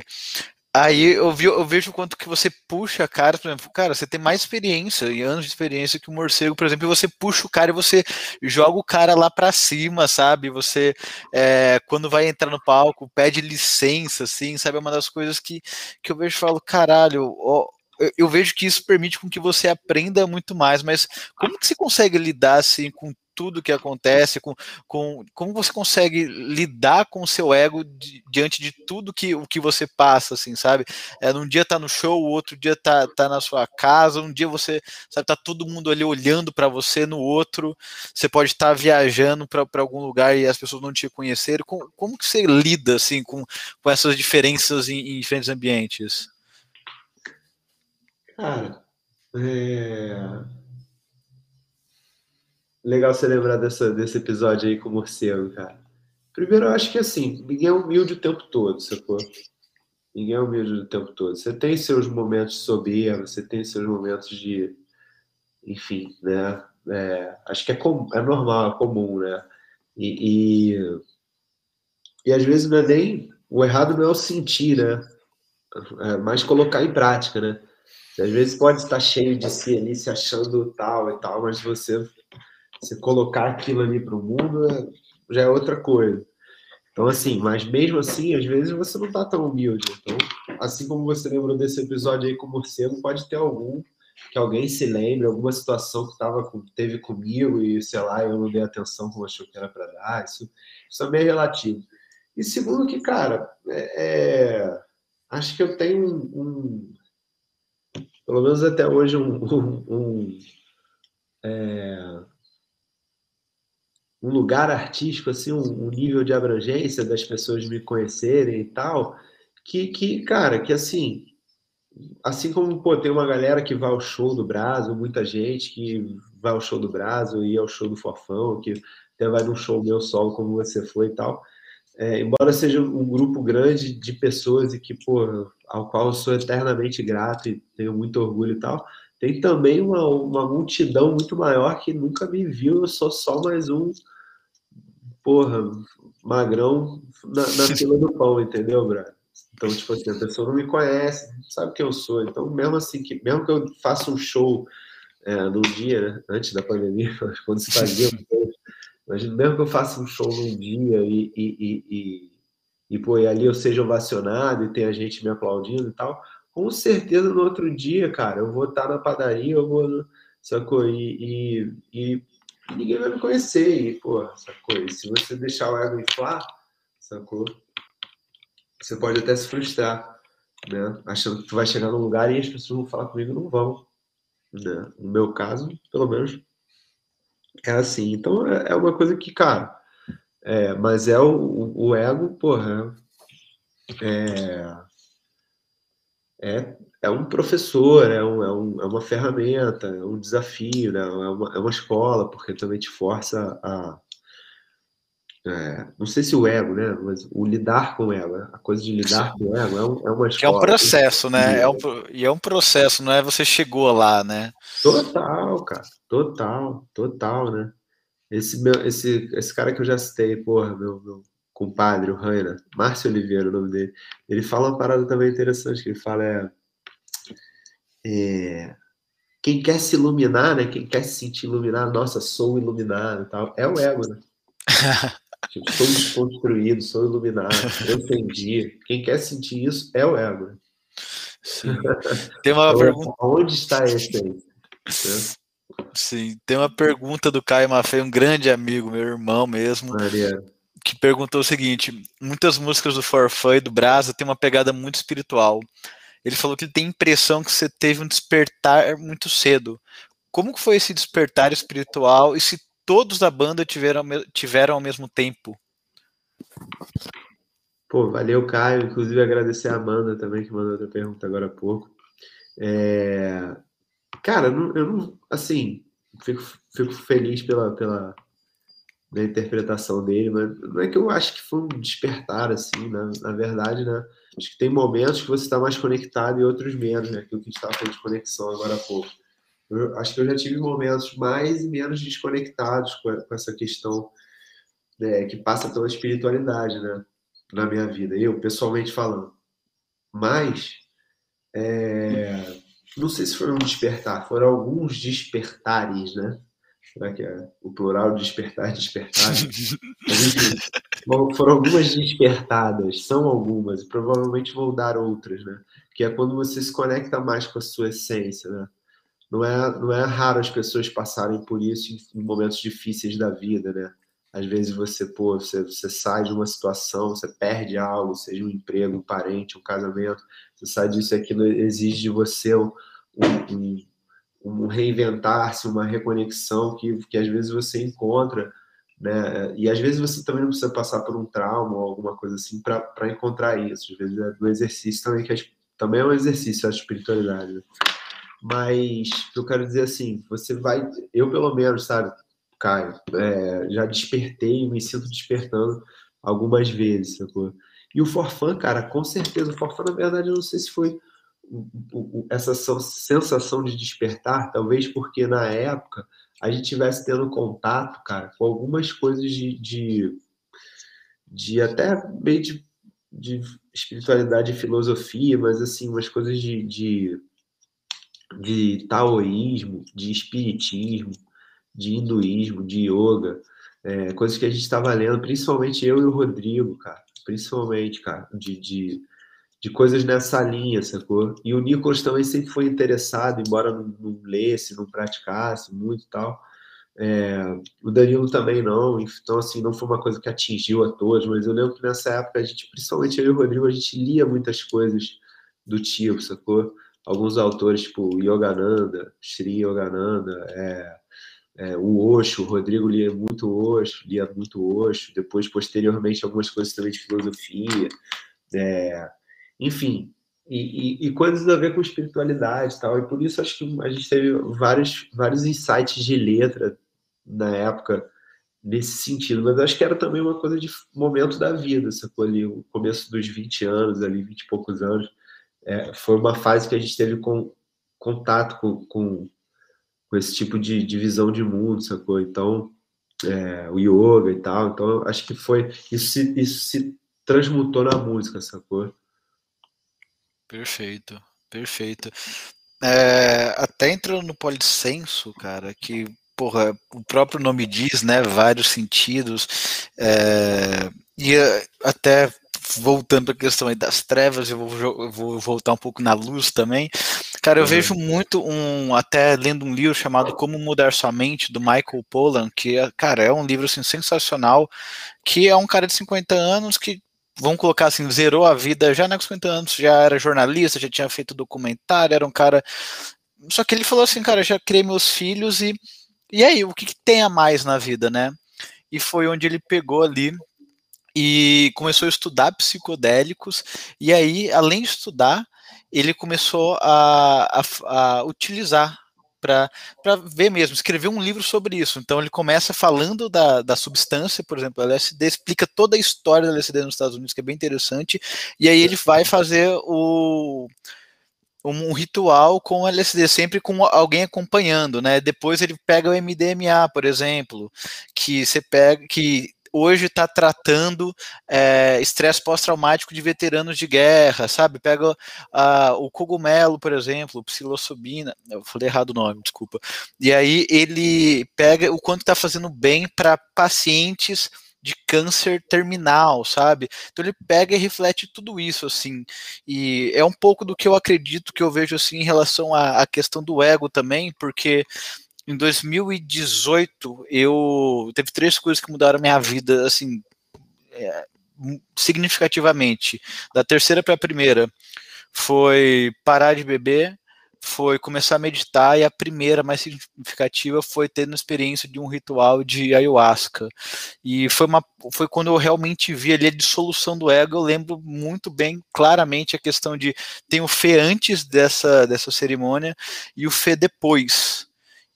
Aí eu, vi, eu vejo quanto que você puxa a cara, por exemplo, cara, você tem mais experiência e anos de experiência que o morcego, por exemplo, e você puxa o cara e você joga o cara lá para cima, sabe? Você, é, quando vai entrar no palco, pede licença, assim, sabe? É uma das coisas que, que eu vejo e falo, caralho, ó, eu, eu vejo que isso permite com que você aprenda muito mais, mas como que você consegue lidar assim com tudo que acontece, com, com como você consegue lidar com o seu ego di, diante de tudo que o que você passa, assim, sabe? É, num dia tá no show, o outro dia tá, tá na sua casa, um dia você, sabe, tá todo mundo ali olhando para você, no outro você pode estar tá viajando para algum lugar e as pessoas não te conheceram. Como, como que você lida, assim, com, com essas diferenças em, em diferentes ambientes? Cara, é Legal você lembrar dessa, desse episódio aí com o morcego, cara. Primeiro, eu acho que assim, ninguém é humilde o tempo todo, sacou? Ninguém é humilde o tempo todo. Você tem seus momentos de soberba, você tem seus momentos de. Enfim, né? É, acho que é, com, é normal, é comum, né? E, e, e, às vezes não é nem. O errado não é o sentir, né? É mais colocar em prática, né? Às vezes pode estar cheio de si ali, se achando tal e tal, mas você você colocar aquilo ali para o mundo é, já é outra coisa. Então, assim, mas mesmo assim, às vezes você não está tão humilde. Então, assim como você lembrou desse episódio aí com o morcego, pode ter algum que alguém se lembre, alguma situação que tava, teve comigo e, sei lá, eu não dei atenção como achou que era para dar. Isso, isso é meio relativo. E segundo que, cara, é, é, acho que eu tenho um, um, pelo menos até hoje, um, um, um é, um lugar artístico, assim, um, um, nível de abrangência das pessoas me conhecerem e tal, que, que cara, que assim, assim como, pô, tem uma galera que vai ao show do Brasil, muita gente que vai ao show do Brasil e ao show do Fofão, que até vai num show meu solo como você foi e tal, é, embora seja um grupo grande de pessoas e que, pô, ao qual eu sou eternamente grato e tenho muito orgulho e tal, tem também uma, uma multidão muito maior que nunca me viu, eu sou só mais um, porra, magrão na, na fila do pão, entendeu, Brad? Então, tipo assim, a pessoa não me conhece, não sabe quem eu sou. Então, mesmo assim, que, mesmo que eu faça um show é, num dia, né, antes da pandemia, quando se fazia, mas mesmo que eu faça um show num dia e, e, e, e, e, pô, e ali eu seja ovacionado e tenha gente me aplaudindo e tal, com certeza no outro dia, cara, eu vou estar na padaria, eu vou, sacou? E, e, e ninguém vai me conhecer, e, pô, sacou? E se você deixar o ego inflar, sacou? você pode até se frustrar, né? Achando que tu vai chegar num lugar e as pessoas vão falar comigo não vão. Né? No meu caso, pelo menos, é assim. Então é, é uma coisa que, cara, é, mas é o, o ego, porra, é, é, é um professor, é, um, é, um, é uma ferramenta, é um desafio, né? é, uma, é uma escola, porque também te força a, é, não sei se o ego, né? Mas o lidar com o ego, né? a coisa de lidar com o ego é, um, é uma escola. É um processo, né? É um, e é um processo, não é você chegou lá, né? Total, cara. Total, total, né? Esse, meu, esse, esse cara que eu já citei, porra, meu, meu compadre, o Rainer, Márcio Oliveira, o nome dele, ele fala uma parada também interessante, que ele fala é, é quem quer se iluminar, né? Quem quer se sentir iluminado, nossa, sou iluminado e tal, é o ego, né? Tipo, sou desconstruído, sou iluminado, eu entendi. Quem quer sentir isso é o ego. Sim. Tem uma então, pergunta. Onde está esse aí? Sim, tem uma pergunta do Caio Maffei, um grande amigo, meu irmão mesmo, Maria. que perguntou o seguinte: muitas músicas do Forfã e do Brasa têm uma pegada muito espiritual. Ele falou que tem a impressão que você teve um despertar muito cedo. Como que foi esse despertar espiritual e se todos da banda tiveram, tiveram ao mesmo tempo? Pô, valeu, Caio. Inclusive, agradecer a Amanda também, que mandou outra pergunta agora há pouco. É... Cara, eu não, assim, fico, fico feliz pela, pela interpretação dele, mas não é que eu acho que foi um despertar, assim, né? na verdade, né? Acho que tem momentos que você está mais conectado e outros menos, né? Aquilo que a gente estava falando de conexão agora há pouco. Eu acho que eu já tive momentos mais e menos desconectados com, com essa questão né, que passa pela espiritualidade, né, na minha vida. Eu, pessoalmente falando. Mas, é, não sei se foi um despertar, foram alguns despertares, né? Será que é o plural despertar, despertar? foram algumas despertadas, são algumas, e provavelmente vou dar outras, né? Que é quando você se conecta mais com a sua essência, né? não é, não é raro as pessoas passarem por isso em momentos difíceis da vida, né? Às vezes você, pô, você, você sai de uma situação, você perde algo, seja um emprego, um parente, um casamento, você sai disso e aquilo exige de você um, um, um reinventar-se, uma reconexão que, que às vezes você encontra, né? E às vezes você também não precisa passar por um trauma ou alguma coisa assim para encontrar isso. Às vezes é um exercício também, que é, também é um exercício a espiritualidade. Né? Mas eu quero dizer assim, você vai, eu pelo menos, sabe, Caio, é, já despertei, me sinto despertando algumas vezes, sacou? E o Forfã, cara, com certeza, o Forfã, na verdade, eu não sei se foi essa sensação de despertar, talvez porque na época a gente tivesse tendo contato, cara, com algumas coisas de, de, de até meio de, de espiritualidade e filosofia, mas assim, umas coisas de, de de taoísmo, de espiritismo, de hinduísmo, de yoga, é, coisas que a gente estava lendo, principalmente eu e o Rodrigo, cara, principalmente, cara, de, de, de coisas nessa linha, sacou? E o Nicolas também sempre foi interessado, embora não, não lesse, não praticasse muito e tal. É, o Danilo também não, então assim, não foi uma coisa que atingiu a todos, mas eu lembro que nessa época a gente, principalmente eu e o Rodrigo, a gente lia muitas coisas do tipo, sacou? alguns autores, tipo Yogananda, Sri Yogananda, é, é, o Osho, o Rodrigo lia muito Osho, lia muito Osho, depois, posteriormente, algumas coisas também de filosofia, é, enfim, e, e, e, coisas a ver com espiritualidade e tal, e por isso acho que a gente teve vários, vários insights de letra na época nesse sentido, mas acho que era também uma coisa de momento da vida, sacou ali, o começo dos 20 anos, ali, 20 e poucos anos, é, foi uma fase que a gente teve com, contato com, com, com esse tipo de, de, visão de mundo, sacou? Então, é, o yoga e tal. Então, acho que foi. Isso se, isso se transmutou na música, sacou? Perfeito, perfeito. É, até entrando no polissenso, cara, que porra, o próprio nome diz, né? Vários sentidos. É, e até voltando a questão aí das trevas, eu vou, eu vou, voltar um pouco na luz também. Cara, eu uhum. vejo muito um, até lendo um livro chamado Como Mudar Sua Mente, do Michael Pollan, que, é, cara, é um livro assim, sensacional, que é um cara de 50 anos que vamos colocar assim, zerou a vida já com 50 anos, já era jornalista, já tinha feito documentário, era um cara. Só que ele falou assim, cara, já criei meus filhos e. E aí, o que, que tem a mais na vida, né? E foi onde ele pegou ali e começou a estudar psicodélicos, e aí, além de estudar, ele começou a, a, a utilizar para ver mesmo, escrever um livro sobre isso. Então ele começa falando da, da substância, por exemplo, o LSD, explica toda a história do LSD nos Estados Unidos, que é bem interessante, e aí ele vai fazer o um ritual com LSD, sempre com alguém acompanhando, né? Depois ele pega o MDMA, por exemplo, que você pega, que hoje está tratando é, estresse pós-traumático de veteranos de guerra, sabe? Pega uh, o cogumelo, por exemplo, psilocibina, eu falei errado o nome, desculpa. E aí ele pega o quanto está fazendo bem para pacientes de câncer terminal, sabe? Então ele pega e reflete tudo isso, assim, e é um pouco do que eu acredito que eu vejo, assim, em relação à, à questão do ego também, porque em 2018 eu teve três coisas que mudaram minha vida assim é, significativamente. Da terceira para a primeira foi parar de beber, foi começar a meditar e a primeira mais significativa foi ter uma experiência de um ritual de ayahuasca. E foi uma foi quando eu realmente vi ali a dissolução do ego, eu lembro muito bem claramente a questão de tem o fé antes dessa dessa cerimônia e o fé depois.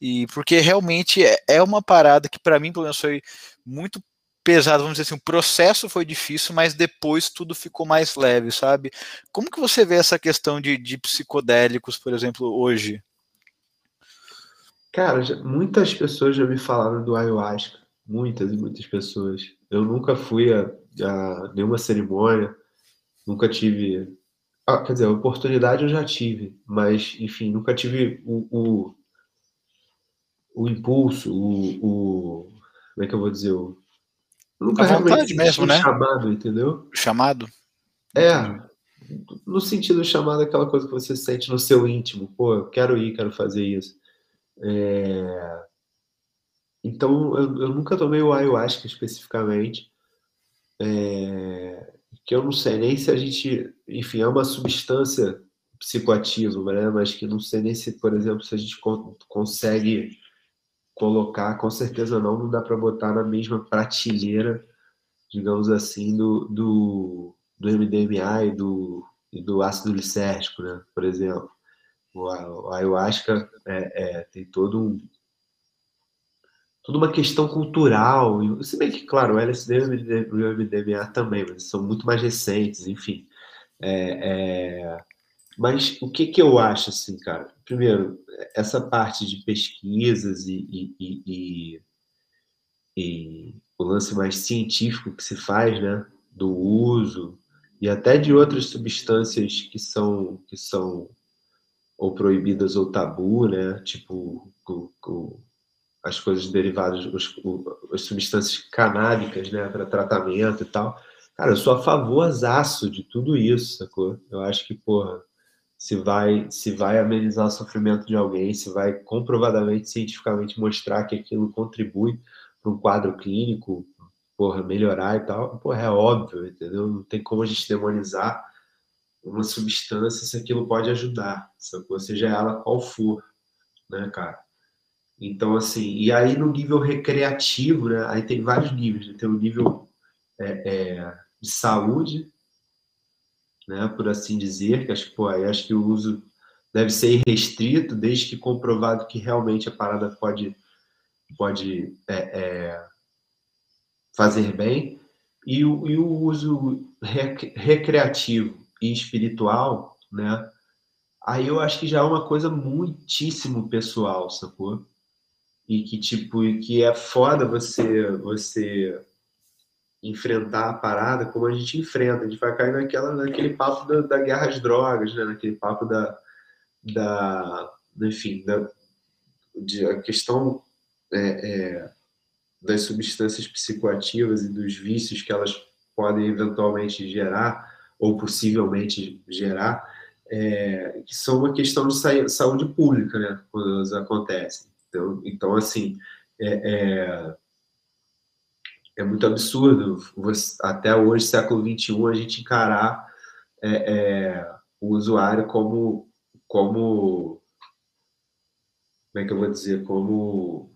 E porque realmente é, é uma parada que para mim, pelo menos, foi muito pesado, vamos dizer assim, o processo foi difícil, mas depois tudo ficou mais leve, sabe? Como que você vê essa questão de, de psicodélicos, por exemplo, hoje? Cara, muitas pessoas já me falaram do ayahuasca, muitas e muitas pessoas. Eu nunca fui a, a nenhuma cerimônia, nunca tive, ah, quer dizer, a oportunidade eu já tive, mas enfim, nunca tive o, o o impulso, o, o, Como é que eu vou dizer? O, nunca a vontade mesmo, né? chamado, entendeu? Chamado? É. No sentido chamado, aquela coisa que você sente no seu íntimo. Pô, eu quero ir, quero fazer isso. É... Então, eu, eu, nunca tomei o ayahuasca especificamente. É... Que eu não sei nem se a gente. Enfim, é uma substância psicoativa, né? Mas que não sei nem se, por exemplo, se a gente consegue colocar, com certeza não, não dá para botar na mesma prateleira, digamos assim, do, do, do MDMA e do, e do ácido lisérgico, né? por exemplo. O, o ayahuasca é, é, tem todo um, toda uma questão cultural, se bem que, claro, o LSD e o MDMA também, mas são muito mais recentes, enfim. É, é, mas o que, que eu acho, assim, cara? Primeiro, essa parte de pesquisas e, e, e, e, o lance mais científico que se faz, né? Do uso e até de outras substâncias que são, que são ou proibidas ou tabu, né? Tipo, o, o, as coisas derivadas, os, as substâncias canábicas, né? Para tratamento e tal. Cara, eu sou a favorzaço de tudo isso, sacou? Eu acho que, porra, se vai, se vai amenizar o sofrimento de alguém, se vai comprovadamente, cientificamente mostrar que aquilo contribui para um quadro clínico, porra, melhorar e tal, porra, é óbvio, entendeu? Não tem como a gente demonizar uma substância se aquilo pode ajudar, seja ela qual for, né, cara? Então, assim, e aí no nível recreativo, né, aí tem vários níveis, né? tem o nível é, é, de saúde, né, por assim dizer, que acho que, acho que o uso deve ser restrito, desde que comprovado que realmente a parada pode, pode é, é, fazer bem, e o, e o uso rec, recreativo e espiritual, né, aí eu acho que já é uma coisa muitíssimo pessoal, sacou? E que, tipo, que é foda você, você enfrentar a parada como a gente enfrenta. A gente vai cair naquela, naquele papo da, da guerra às drogas, né? naquele papo da, da enfim, da, de, a questão é, é, das substâncias psicoativas e dos vícios que elas podem eventualmente gerar ou possivelmente gerar, é, que são uma questão de saúde pública, né, quando elas acontecem. Então, então assim, é, é, muito absurdo você, até hoje, século XXI, a gente encarar é, é, o usuário como, como, como é que eu vou dizer, como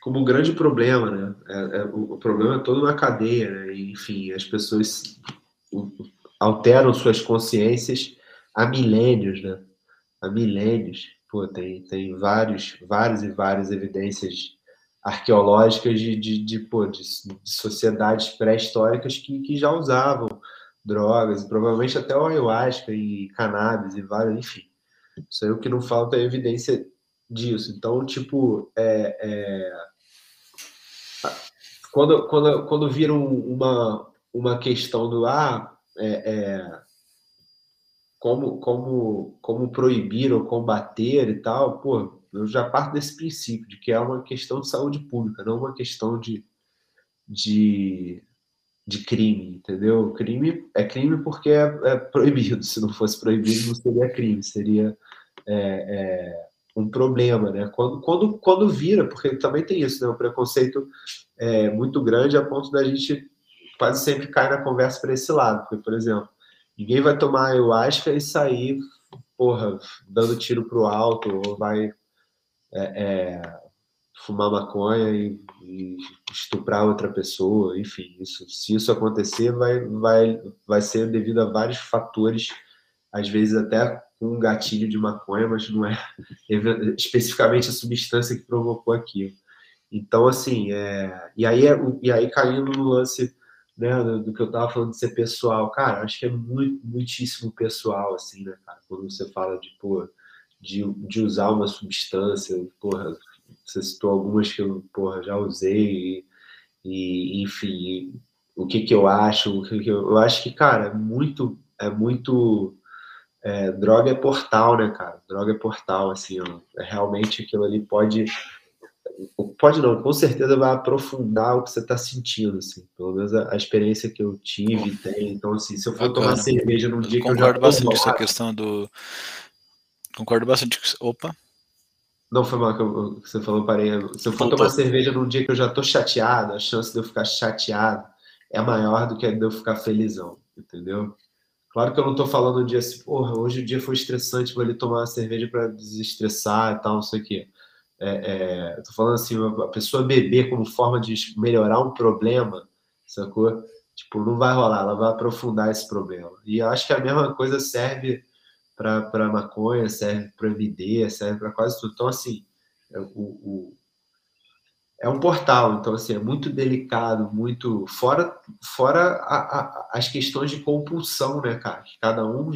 como um grande problema, né? É, é, o, o, problema é todo na cadeia, né? Enfim, as pessoas alteram suas consciências há milênios, né? Há milênios. Pô, tem, tem vários, várias e várias evidências arqueológicas de, de, de, pô, de, de sociedades pré-históricas que, que já usavam drogas, provavelmente até o ayahuasca e cannabis e vários, enfim. Isso aí o que não falta é evidência disso. Então, tipo, é, é... quando, quando, quando viram uma, uma questão do ah, é, é, como, como, como proibir ou combater e tal, pô, eu já parto desse princípio de que é uma questão de saúde pública, não uma questão de, de, de crime, entendeu? Crime é crime porque é, é proibido. Se não fosse proibido, não seria crime, seria é, é, um problema, né? Quando, quando, quando vira, porque também tem isso, né? O preconceito é muito grande a ponto da gente quase sempre cair na conversa para esse lado. Porque, por exemplo, Ninguém vai tomar ayahuasca e sair, porra, dando tiro pro alto, ou vai é, é, fumar maconha e, e, estuprar outra pessoa, enfim, isso, se isso acontecer, vai, vai, vai ser devido a vários fatores, às vezes até com um gatilho de maconha, mas não é especificamente a substância que provocou aquilo. Então, assim, é, e, aí, é, e aí caindo no lance né, do, que eu tava falando de ser pessoal, cara, acho que é muito, muitíssimo pessoal, assim, né, cara, quando você fala de, pô, de, de usar uma substância, porra, você citou algumas que eu, porra, já usei, e, e enfim, o que que eu acho, o que, que eu, eu acho que, cara, é muito, é muito, é, droga é portal, né, cara, droga é portal, assim, ó, é realmente aquilo ali pode pode não, com certeza vai aprofundar o que você está sentindo, assim. Pelo menos a, a, experiência que eu tive tenho. Então, assim, se eu for Bacana. tomar cerveja num dia eu que eu já Concordo bastante com essa questão do... Concordo bastante com... Opa! Não foi mal que, eu, que você falou, parei. Se eu for Voltou. tomar cerveja num dia que eu já tô chateado, a chance de eu ficar chateado é maior do que de eu ficar felizão, entendeu? Claro que eu não tô falando um dia assim, porra, hoje o dia foi estressante, vou ali tomar uma cerveja para desestressar e tal, não sei o quê é, é, tô falando assim, a pessoa beber como forma de melhorar um problema, sacou? Tipo, não vai rolar, ela vai aprofundar esse problema. E eu acho que a mesma coisa serve para maconha, serve para MD, serve para quase tudo. Então, assim, é, o, o, é um portal, então, assim, é muito delicado, muito. Fora, fora a, a, as questões de compulsão, né, cara? Que cada um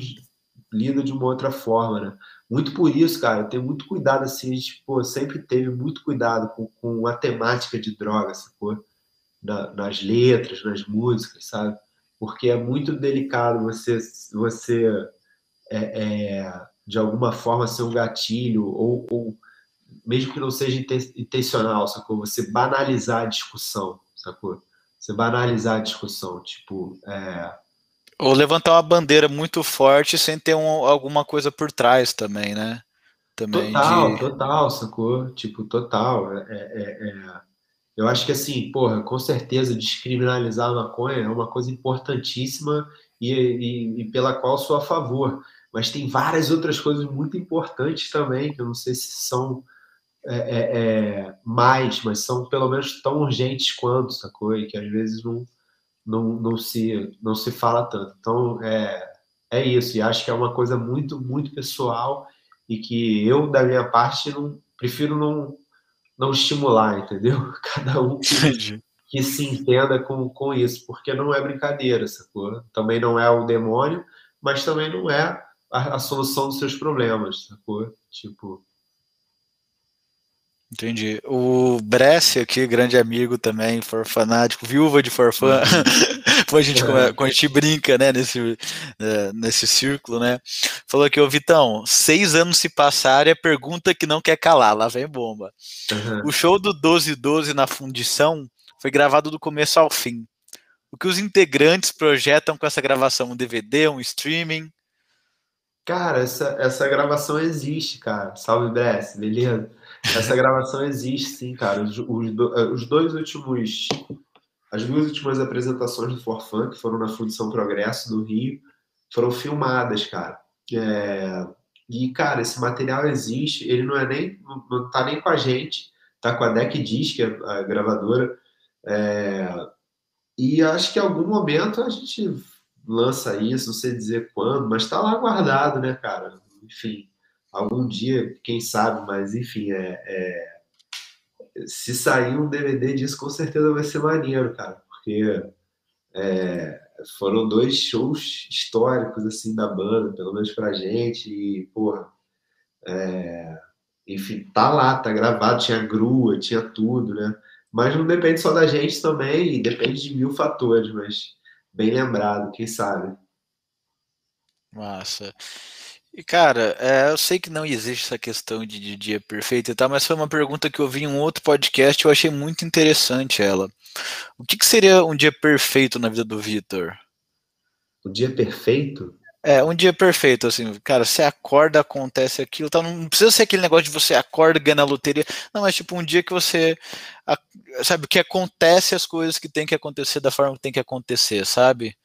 lida de uma outra forma, né? Muito por isso, cara, eu tenho muito cuidado, assim, a gente, pô, sempre teve muito cuidado com, com a temática de droga, sacou? Na, nas letras, nas músicas, sabe? Porque é muito delicado você, você é, é, de alguma forma, ser um gatilho, ou, ou mesmo que não seja intencional, sacou? Você banalizar a discussão, sacou? Você banalizar a discussão, tipo, é, ou levantar uma bandeira muito forte sem ter um, alguma coisa por trás também, né? Também total, de... total, sacou? Tipo, total. É, é, é... Eu acho que assim, porra, com certeza descriminalizar a maconha é uma coisa importantíssima e, e, e pela qual sou a favor. Mas tem várias outras coisas muito importantes também, que eu não sei se são é, é, é mais, mas são pelo menos tão urgentes quanto, sacou? E que às vezes não, não, não, se, não se fala tanto. Então, é, é isso. E acho que é uma coisa muito, muito pessoal e que eu, da minha parte, não, prefiro não, não estimular, entendeu? Cada um que, que, se entenda com, com isso, porque não é brincadeira, sacou? Também não é o demônio, mas também não é a, a solução dos seus problemas, sacou? Tipo. Entendi. O Brescia aqui, grande amigo também, forfanático, viúva de forfã, quando, a gente, é. quando a gente brinca, né, nesse, é, nesse círculo, né, falou que, ô Vitão, seis anos se passarem, é pergunta que não quer calar, lá vem bomba. Uhum. O show do 1212 na fundição foi gravado do começo ao fim. O que os integrantes projetam com essa gravação? Um DVD, um streaming? Cara, essa, essa gravação existe, cara. Salve Brescia, beleza? Essa gravação existe, sim, cara. Os, os, eh, os, dois últimos. As duas últimas apresentações do Forfan, que foram na Fundição Progresso do Rio, foram filmadas, cara. É, e, cara, esse material existe, ele não é nem. não tá nem com a gente, tá com a Deck Disc, a, a gravadora. É, e acho que em algum momento a gente lança isso, não sei dizer quando, mas tá lá guardado, né, cara? Enfim algum dia, quem sabe, mas enfim, é, é, se sair um DVD disso, com certeza vai ser maneiro, cara, porque é, foram dois shows históricos assim da banda, pelo menos pra gente, e porra, é, enfim, tá lá, tá gravado, tinha grua, tinha tudo, né? Mas não depende só da gente também, depende de mil fatores, mas bem lembrado, quem sabe. Massa. E, cara, é, eu sei que não existe essa questão de, de dia perfeito e tal, mas foi uma pergunta que eu vi em um outro podcast e eu achei muito interessante ela. O que, que seria um dia perfeito na vida do Vitor? O dia perfeito? É, um dia perfeito, assim, cara, você acorda, acontece aquilo, tal, não precisa ser aquele negócio de você acorda, ganha na loteria, não, é tipo um dia que você, sabe, que acontece as coisas que tem que acontecer da forma que tem que acontecer, sabe?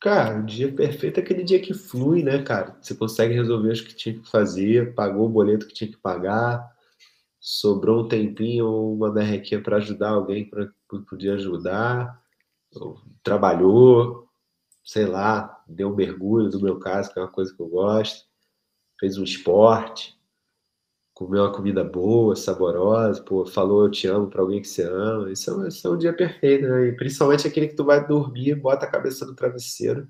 Cara, o dia perfeito é aquele dia que flui, né, cara? Você consegue resolver o que tinha que fazer, pagou o boleto que tinha que pagar, sobrou um tempinho ou uma merrequinha para ajudar alguém que podia ajudar, trabalhou, sei lá, deu um mergulho, no meu caso, que é uma coisa que eu gosto, fez um esporte, comeu uma comida boa, saborosa, pô, falou eu te amo para alguém que você ama. Isso é, um, isso é um dia perfeito, né? E principalmente aquele que tu vai dormir, bota a cabeça no travesseiro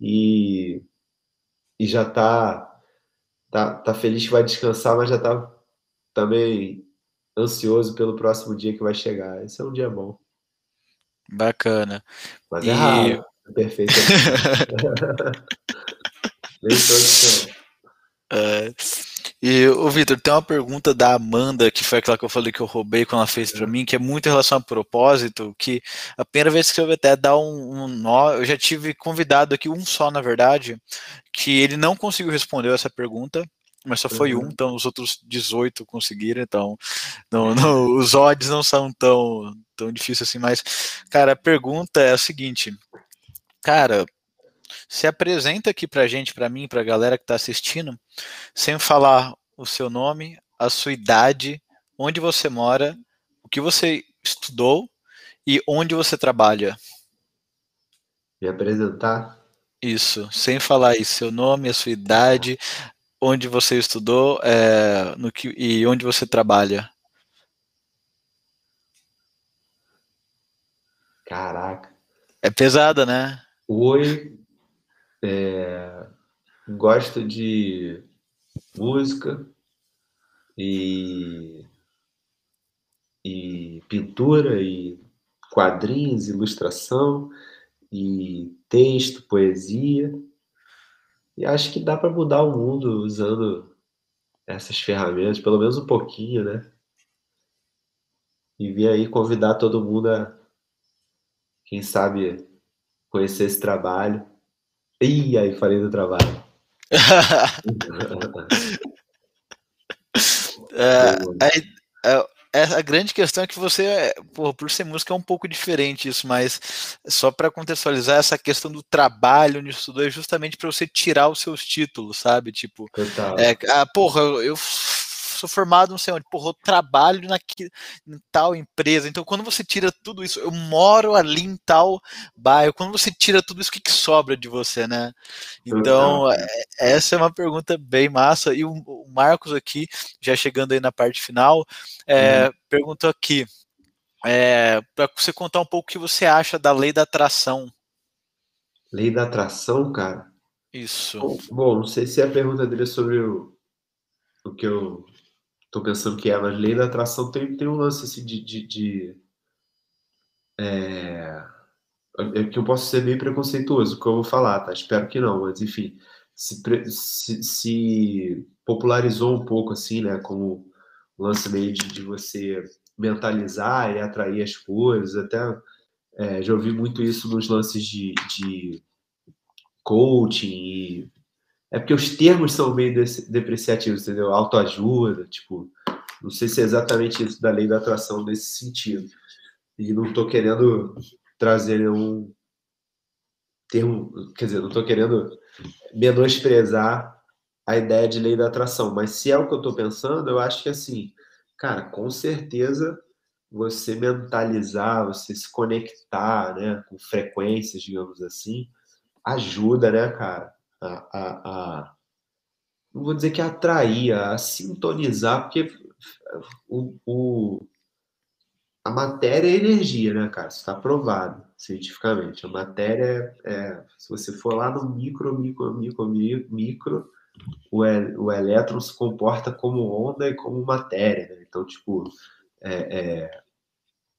e, e já tá, tá, tá feliz que vai descansar, mas já tá também ansioso pelo próximo dia que vai chegar. Esse é um dia bom. Bacana. Mas e... é raro. É perfeito. Nem todos são. É... E, o Vitor, tem uma pergunta da Amanda, que foi aquela que eu falei que eu roubei quando ela fez para mim, que é muito em relação a propósito, que a primeira vez que eu até dar um, um nó, eu já tive convidado aqui, um só na verdade, que ele não conseguiu responder essa pergunta, mas só foi uhum. um, então os outros 18 conseguiram, então não, não, os odds não são tão, tão difíceis assim, mas, cara, a pergunta é a seguinte, cara, se apresenta aqui pra gente, pra mim, pra galera que tá assistindo, sem falar o seu nome, a sua idade, onde você mora, o que você estudou e onde você trabalha. Me apresentar? Isso, sem falar isso, seu nome, a sua idade, onde você estudou é, no que, e onde você trabalha. Caraca. É pesada, né? Oi, é, gosto de música e, e pintura e quadrinhos, ilustração e texto, poesia. E acho que dá para mudar o mundo usando essas ferramentas, pelo menos um pouquinho, né? E vir aí convidar todo mundo a, quem sabe, conhecer esse trabalho Ih, aí falei do trabalho. é, é, é, a grande questão é que você, por, por ser música, é um pouco diferente isso, mas só para contextualizar essa questão do trabalho onde estudou é justamente para você tirar os seus títulos, sabe? Tipo, é, ah, porra, eu, eu sou formado não sei onde, porra, eu trabalho naquele, em tal empresa. Então, quando você tira tudo isso, eu moro ali em tal bairro, quando você tira tudo isso, o que, que sobra de você, né? Então, é, essa é uma pergunta bem massa. E o, o Marcos aqui, já chegando aí na parte final, é, uhum. perguntou aqui, é, para você contar um pouco o que você acha da lei da atração. Lei da atração, cara? Isso. Bom, bom não sei se é a pergunta dele é sobre o, o que eu tô pensando que é, mas lei da atração tem, tem um lance assim de. de, de é, é que eu posso ser bem preconceituoso, que eu vou falar, tá? Espero que não, mas enfim, se, se, se popularizou um pouco assim, né? Como lance meio de, de você mentalizar e atrair as coisas, até é, já ouvi muito isso nos lances de, de coaching e é porque os termos são meio depreciativos, entendeu? Autoajuda, tipo, não sei se é exatamente isso da lei da atração nesse sentido. E não estou querendo trazer um termo, quer dizer, não estou querendo menosprezar a ideia de lei da atração, mas se é o que eu estou pensando, eu acho que assim, cara, com certeza você mentalizar, você se conectar, né, com frequências, digamos assim, ajuda, né, cara, a, a, a não vou dizer que atrair, a sintonizar, porque o, o, a matéria é energia, né, cara? Isso está provado cientificamente. A matéria é, é, se você for lá no micro, micro, micro, micro, o, o elétron se comporta como onda e como matéria, né? Então, tipo, é, é,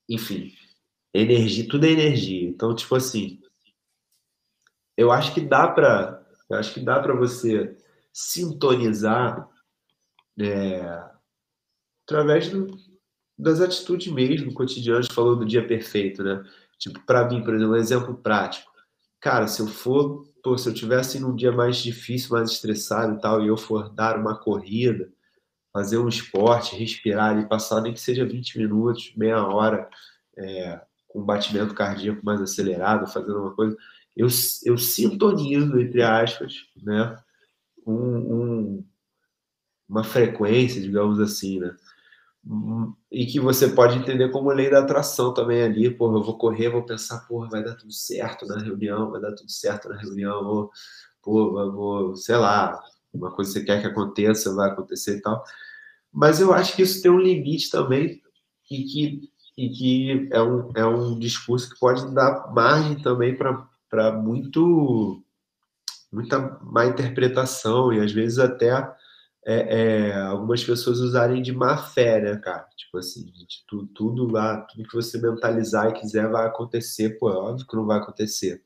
enfim, energia, tudo é energia. Então, tipo assim, eu acho que dá para, eu acho que dá para você sintonizar é, através do, das atitudes mesmo cotidianas, falou do dia perfeito, né? Tipo, para mim, por exemplo, um exemplo prático. Cara, se eu for, pô, se eu tivesse num dia mais difícil, mais estressado e tal, e eu for dar uma corrida, fazer um esporte, respirar e passar nem que seja 20 minutos, meia hora, é, com batimento cardíaco mais acelerado, fazendo uma coisa, eu, eu sintonizo, entre aspas, né, um, um, uma frequência, digamos assim, né, e que você pode entender como lei da atração também ali, porra, eu vou correr, vou pensar, porra, vai dar tudo certo na reunião, vai dar tudo certo na reunião, vou, porra, vou, sei lá, uma coisa que você quer que aconteça, vai acontecer e tal. Mas eu acho que isso tem um limite também e que, e que é, um, é um discurso que pode dar margem também para muito muita má interpretação e às vezes até é, é, algumas pessoas usarem de má fé, né, cara? Tipo assim, gente, tudo, tudo lá, tudo que você mentalizar e quiser vai acontecer, pô, é óbvio que não vai acontecer,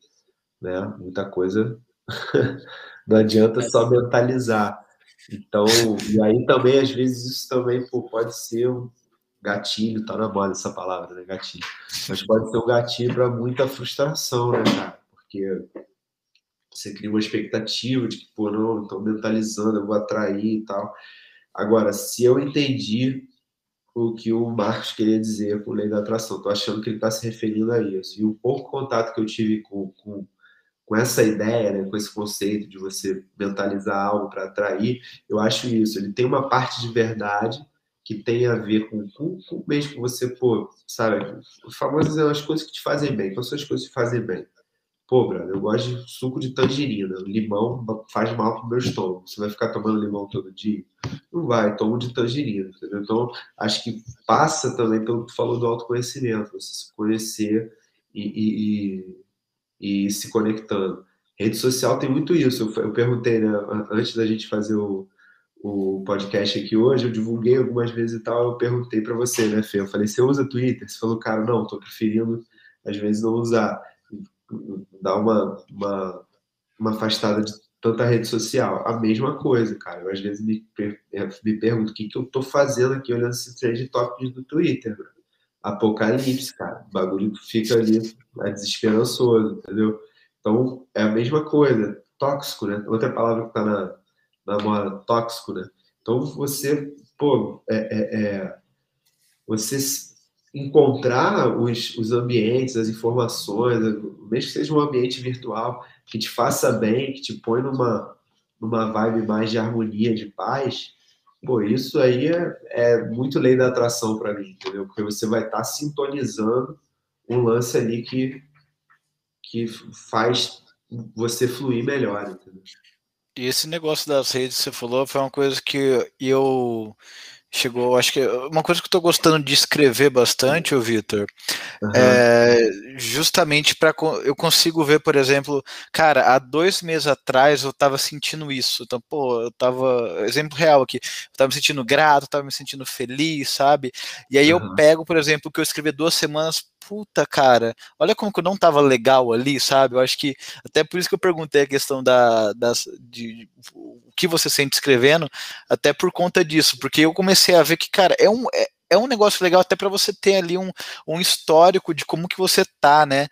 né? Muita coisa não adianta só mentalizar. Então, e aí também, às vezes, isso também pô, pode ser um gatilho, tá na moda essa palavra, né? Gatilho. Mas pode ser um gatilho para muita frustração, né, cara? Porque você cria uma expectativa de que, pô, não, estou mentalizando, eu vou atrair e tal. Agora, se eu entendi o que o Marcos queria dizer com lei da atração, estou achando que ele está se referindo a isso. E o pouco contato que eu tive com, com com essa ideia, né, com esse conceito de você mentalizar algo para atrair, eu acho isso. Ele tem uma parte de verdade que tem a ver com, com, com mesmo você, pô, sabe, o famoso é as coisas que te fazem bem. Quais são as coisas que te fazem bem? Pô, brother, eu gosto de suco de tangerina. Limão faz mal pro meu estômago. Você vai ficar tomando limão todo dia? Não vai, tomo de tangerina, entendeu? Então, acho que passa também pelo que falou do autoconhecimento, você se conhecer e, e e se conectando. Rede social tem muito isso. Eu, eu perguntei, né, antes da gente fazer o, o podcast aqui hoje, eu divulguei algumas vezes e tal, eu perguntei para você, né, Fê? Eu falei, você usa Twitter? Você falou, cara, não, tô preferindo, às vezes, não usar. Dar uma, uma, uma afastada de tanta rede social. A mesma coisa, cara. Eu, às vezes, me, me pergunto o que, que eu tô fazendo aqui olhando esse trend topics do Twitter, bro apocalipse, cara. O bagulho fica ali é desesperançoso, entendeu? Então, é a mesma coisa. Tóxico, né? Outra palavra que tá na, na moda, tóxico, né? Então, você, pô, é, é, é você encontrar os, os ambientes, as informações, mesmo que seja um ambiente virtual que te faça bem, que te põe numa, numa vibe mais de harmonia, de paz, Pô, isso aí é, é muito lei da atração para mim, entendeu? Porque você vai estar tá sintonizando um lance ali que, que faz você fluir melhor, entendeu? E esse negócio das redes que você falou foi uma coisa que eu chegou, acho que uma coisa que eu tô gostando de escrever bastante, o Vitor, uhum. é justamente para eu consigo ver, por exemplo, cara, há dois meses atrás eu tava sentindo isso, então, pô, eu tava, exemplo real aqui, eu tava me sentindo grato, tava me sentindo feliz, sabe? E aí uhum. eu pego, por exemplo, o que eu escrevi duas semanas puta, cara, olha como que eu não tava legal ali, sabe? Eu acho que até por isso que eu perguntei a questão da, das, de, o que você sente escrevendo, até por conta disso, porque eu comecei a ver que, cara, é um, é, é um negócio legal até para você ter ali um, um histórico de como que você tá, né?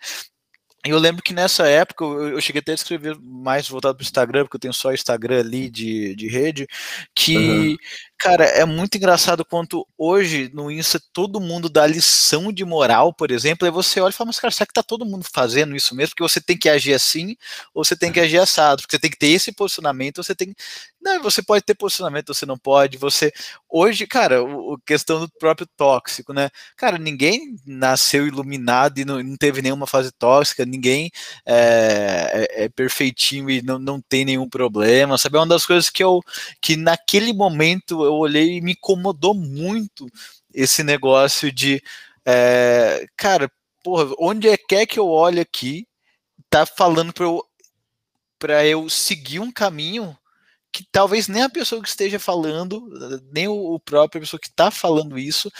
Eu lembro que nessa época eu, cheguei até a escrever mais voltado para o Instagram, porque eu tenho só Instagram ali de, de rede, que, uhum. Cara, é muito engraçado quanto hoje no Insta todo mundo dá lição de moral, por exemplo, aí você olha e fala, mas cara, será que tá todo mundo fazendo isso mesmo? Porque você tem que agir assim ou você tem que agir assado, porque você tem que ter esse posicionamento, você tem não, você pode ter posicionamento, você não pode. Você hoje, cara, o, questão do próprio tóxico, né? Cara, ninguém nasceu iluminado e não, não teve nenhuma fase tóxica. Ninguém é, é, é, perfeitinho e não, não tem nenhum problema. Sabe, é uma das coisas que eu que naquele momento eu olhei e me incomodou muito esse negócio de, é, cara, porra, onde é que é que eu olho aqui? Tá falando para eu para eu seguir um caminho que talvez nem a pessoa que esteja falando, nem o, próprio pessoa que está falando isso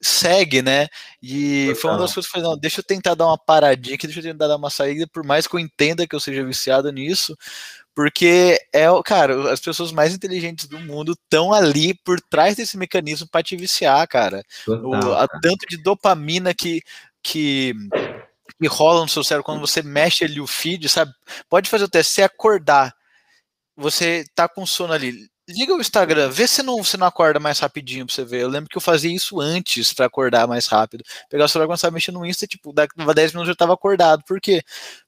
segue, né? E Total. foi uma das coisas que eu falei, não, deixa eu tentar dar uma paradinha aqui, deixa eu tentar dar uma saída, por mais que eu entenda que eu seja viciado nisso, porque é, cara, as pessoas mais inteligentes do mundo estão ali por trás desse mecanismo para te viciar, cara. Total, o, a, tanto de dopamina que, que que rola no seu cérebro quando você mexe ali o feed, sabe? Pode fazer o teste, se acordar você tá com sono ali, liga o Instagram, vê se não, se não acorda mais rapidinho pra você ver. Eu lembro que eu fazia isso antes para acordar mais rápido. Pegar o celular quando você tava mexendo no Insta, tipo, daqui a 10 minutos eu já tava acordado. Por quê?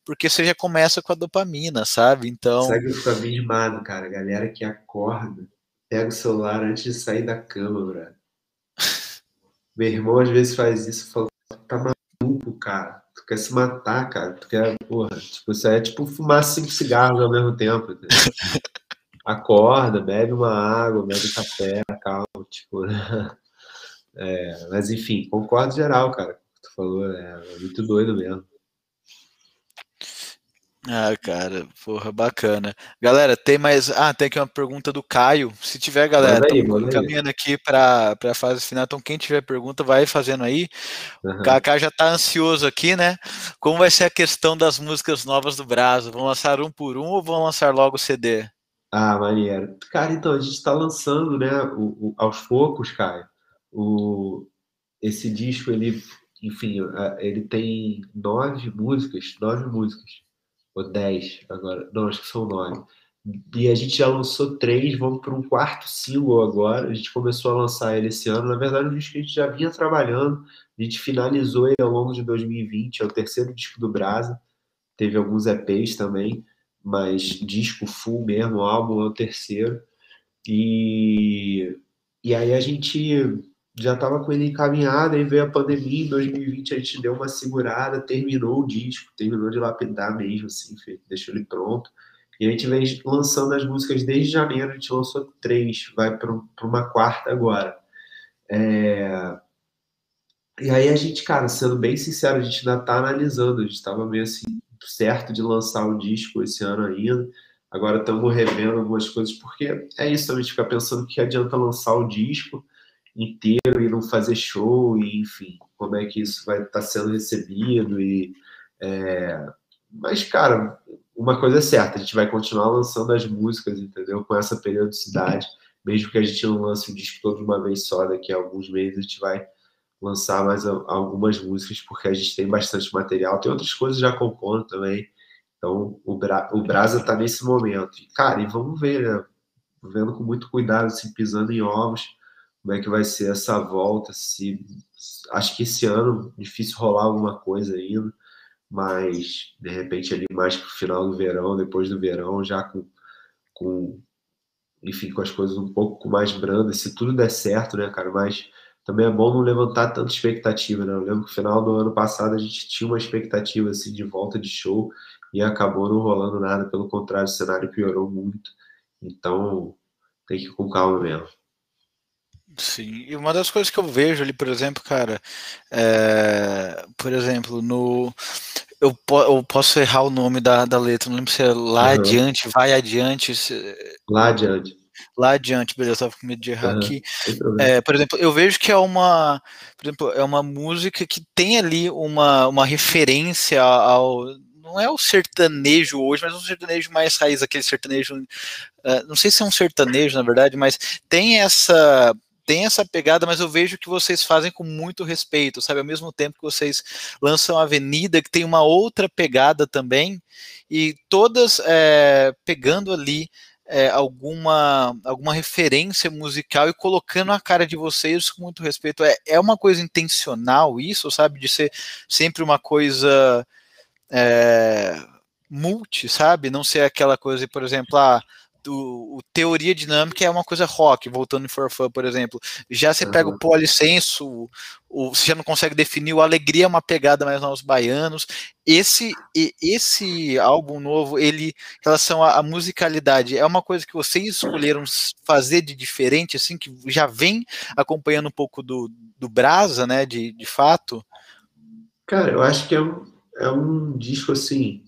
Porque você já começa com a dopamina, sabe? Então. Segue o caminho mano, cara. Galera que acorda, pega o celular antes de sair da cama, bro. Meu irmão às vezes faz isso, fala, tá maluco, cara quer se matar, cara. Tu quer, porra, tipo, isso é tipo fumar cinco cigarros ao mesmo tempo. Entendeu? Acorda, bebe uma água, bebe café, calma, tipo. É, mas enfim, concordo geral, cara. Tu falou, é, é muito doido mesmo. Ah, cara, porra, bacana. Galera, tem mais. Ah, tem aqui uma pergunta do Caio. Se tiver, galera, estamos caminhando aqui para a fase final. Então, quem tiver pergunta, vai fazendo aí. Uhum. O Kaká já está ansioso aqui, né? Como vai ser a questão das músicas novas do Brasil? Vão lançar um por um ou vão lançar logo o CD? Ah, maneiro. Cara, então, a gente está lançando, né, o, o, aos poucos, Caio. O, esse disco, ele, enfim, ele tem nove músicas, nove músicas ou 10 agora, não, acho que são 9. E a gente já lançou três, vamos para um quarto single agora. A gente começou a lançar ele esse ano. Na verdade, um disco que a gente já vinha trabalhando, a gente finalizou ele ao longo de 2020, é o terceiro disco do Brasa. Teve alguns EPs também, mas disco full mesmo, álbum é o terceiro. E, e aí a gente já estava com ele encaminhado, aí veio a pandemia, em 2020 a gente deu uma segurada, terminou o disco, terminou de lapidar mesmo, assim, deixou ele pronto. E a gente vem lançando as músicas desde janeiro, a gente lançou três, vai para uma quarta agora. É... E aí a gente, cara, sendo bem sincero, a gente ainda está analisando, a gente estava meio assim, certo de lançar um disco esse ano ainda. Agora estamos revendo algumas coisas, porque é isso, a gente fica pensando que adianta lançar o disco, inteiro e não fazer show, e enfim, como é que isso vai estar tá sendo recebido. e é... Mas, cara, uma coisa é certa, a gente vai continuar lançando as músicas, entendeu? Com essa periodicidade, mesmo que a gente não lance o disco todo de uma vez só, daqui a alguns meses a gente vai lançar mais algumas músicas, porque a gente tem bastante material, tem outras coisas já compondo também. Então, o, Bra o Brasa tá nesse momento. E, cara, e vamos ver, né? Vendo com muito cuidado, assim, pisando em ovos, como é que vai ser essa volta. Se acho que esse ano difícil rolar alguma coisa ainda, mas de repente ali mais para o final do verão, depois do verão, já com, com enfim, com as coisas um pouco mais brandas, se tudo der certo, né, cara? Mas também é bom não levantar tanta expectativa, né? Eu lembro que no final do ano passado a gente tinha uma expectativa assim de volta de show e acabou não rolando nada, pelo contrário, o cenário piorou muito. Então, tem que ir com calma mesmo. Sim, e uma das coisas que eu vejo ali, por exemplo, cara, é, por exemplo, no. Eu, po, eu, posso errar o nome da, da letra, não lembro se é lá uhum. adiante, vai adiante. Se, lá adiante. Lá adiante, beleza, eu tava com medo de errar uhum. aqui. É, por exemplo, eu vejo que é uma. Por exemplo, é uma música que tem ali uma, uma referência ao não é o sertanejo hoje, mas um sertanejo mais raiz, aquele sertanejo, uh, não sei se é um sertanejo na verdade, mas tem essa tem essa pegada, mas eu vejo que vocês fazem com muito respeito, sabe? Ao mesmo tempo que vocês lançam Avenida, que tem uma outra pegada também, e todas é, pegando ali é, alguma, alguma referência musical e colocando a cara de vocês com muito respeito. É, é uma coisa intencional isso, sabe? De ser sempre uma coisa é, multi, sabe? Não ser aquela coisa, por exemplo, ah, o, o, teoria dinâmica é uma coisa rock, voltando em For Fun, por exemplo. Já você uhum. pega o polissenso, o, você já não consegue definir, o Alegria é uma pegada mais aos baianos. Esse esse álbum novo, ele, em relação à, à, musicalidade, é uma coisa que vocês escolheram fazer de diferente, assim, que já vem acompanhando um pouco do, do Brasa, né, de, de fato? Cara, eu acho que é um, é um disco assim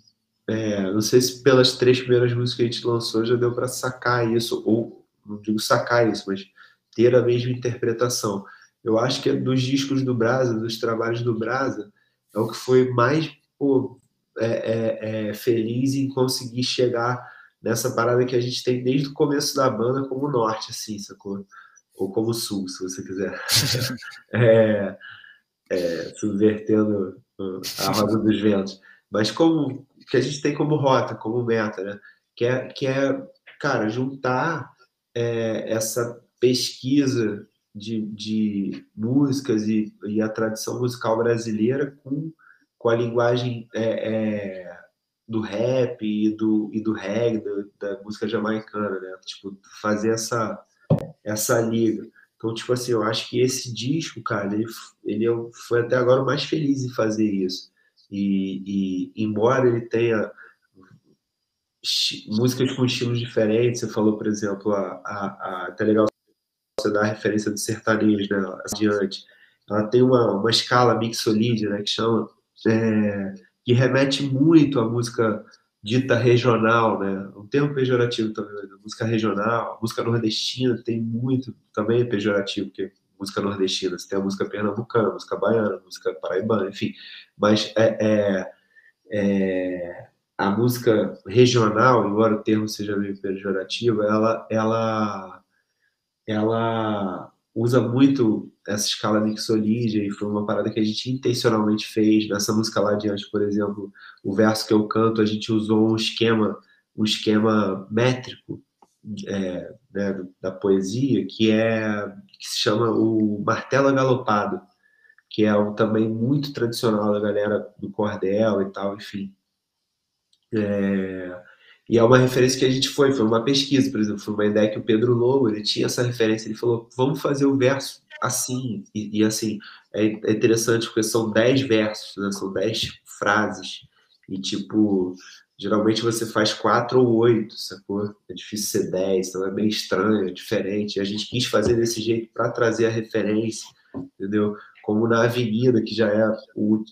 é, não sei se pelas três primeiras músicas que a gente lançou já deu para sacar isso, ou não digo sacar isso, mas ter a mesma interpretação. Eu acho que é dos discos do Brasa, dos trabalhos do Brasa, é o que foi mais pô, é, é, é, feliz em conseguir chegar nessa parada que a gente tem desde o começo da banda como norte, assim, sacou? Ou como sul, se você quiser. é, subvertendo a roda dos ventos. Mas como que a gente tem como rota, como meta, né? Que é, que é cara, juntar é, essa pesquisa de, de músicas e, e, a tradição musical brasileira com, com a linguagem é, é, do rap e do, e do reggae, da, da música jamaicana, né? Tipo, fazer essa, essa liga. Então, tipo assim, eu acho que esse disco, cara, ele, ele é foi até agora o mais feliz em fazer isso. E, e embora ele tenha músicas com estilos diferentes, você falou, por exemplo, a, a, a até legal você dar a referência do sertanejo, né, adiante. Ela tem uma, uma escala mixolídia, né, que chama, é, que remete muito à música dita regional, né, um termo pejorativo também, música regional, música nordestina tem muito, também é pejorativo, porque música nordestina, você tem a música pernambucana, música baiana, música paraibana, enfim. Mas é, é, é, a música regional, embora o termo seja meio pejorativo, ela, ela, ela usa muito essa escala mixolídia e foi uma parada que a gente intencionalmente fez nessa música lá adiante, por exemplo, o verso que eu canto, a gente usou um esquema, um esquema métrico é, né, da poesia que é que se chama o martelo galopado, que é um também muito tradicional da galera do cordel e tal, enfim. É, e é uma referência que a gente foi, foi uma pesquisa, por exemplo, foi uma ideia que o Pedro Lobo, ele tinha essa referência, ele falou, vamos fazer o verso assim, e, e assim, é, é, interessante porque são dez versos, né, são dez frases, e tipo, Geralmente você faz quatro ou oito, sacou? É difícil ser dez, então é bem estranho, é diferente. A gente quis fazer desse jeito para trazer a referência, entendeu? Como na Avenida, que já é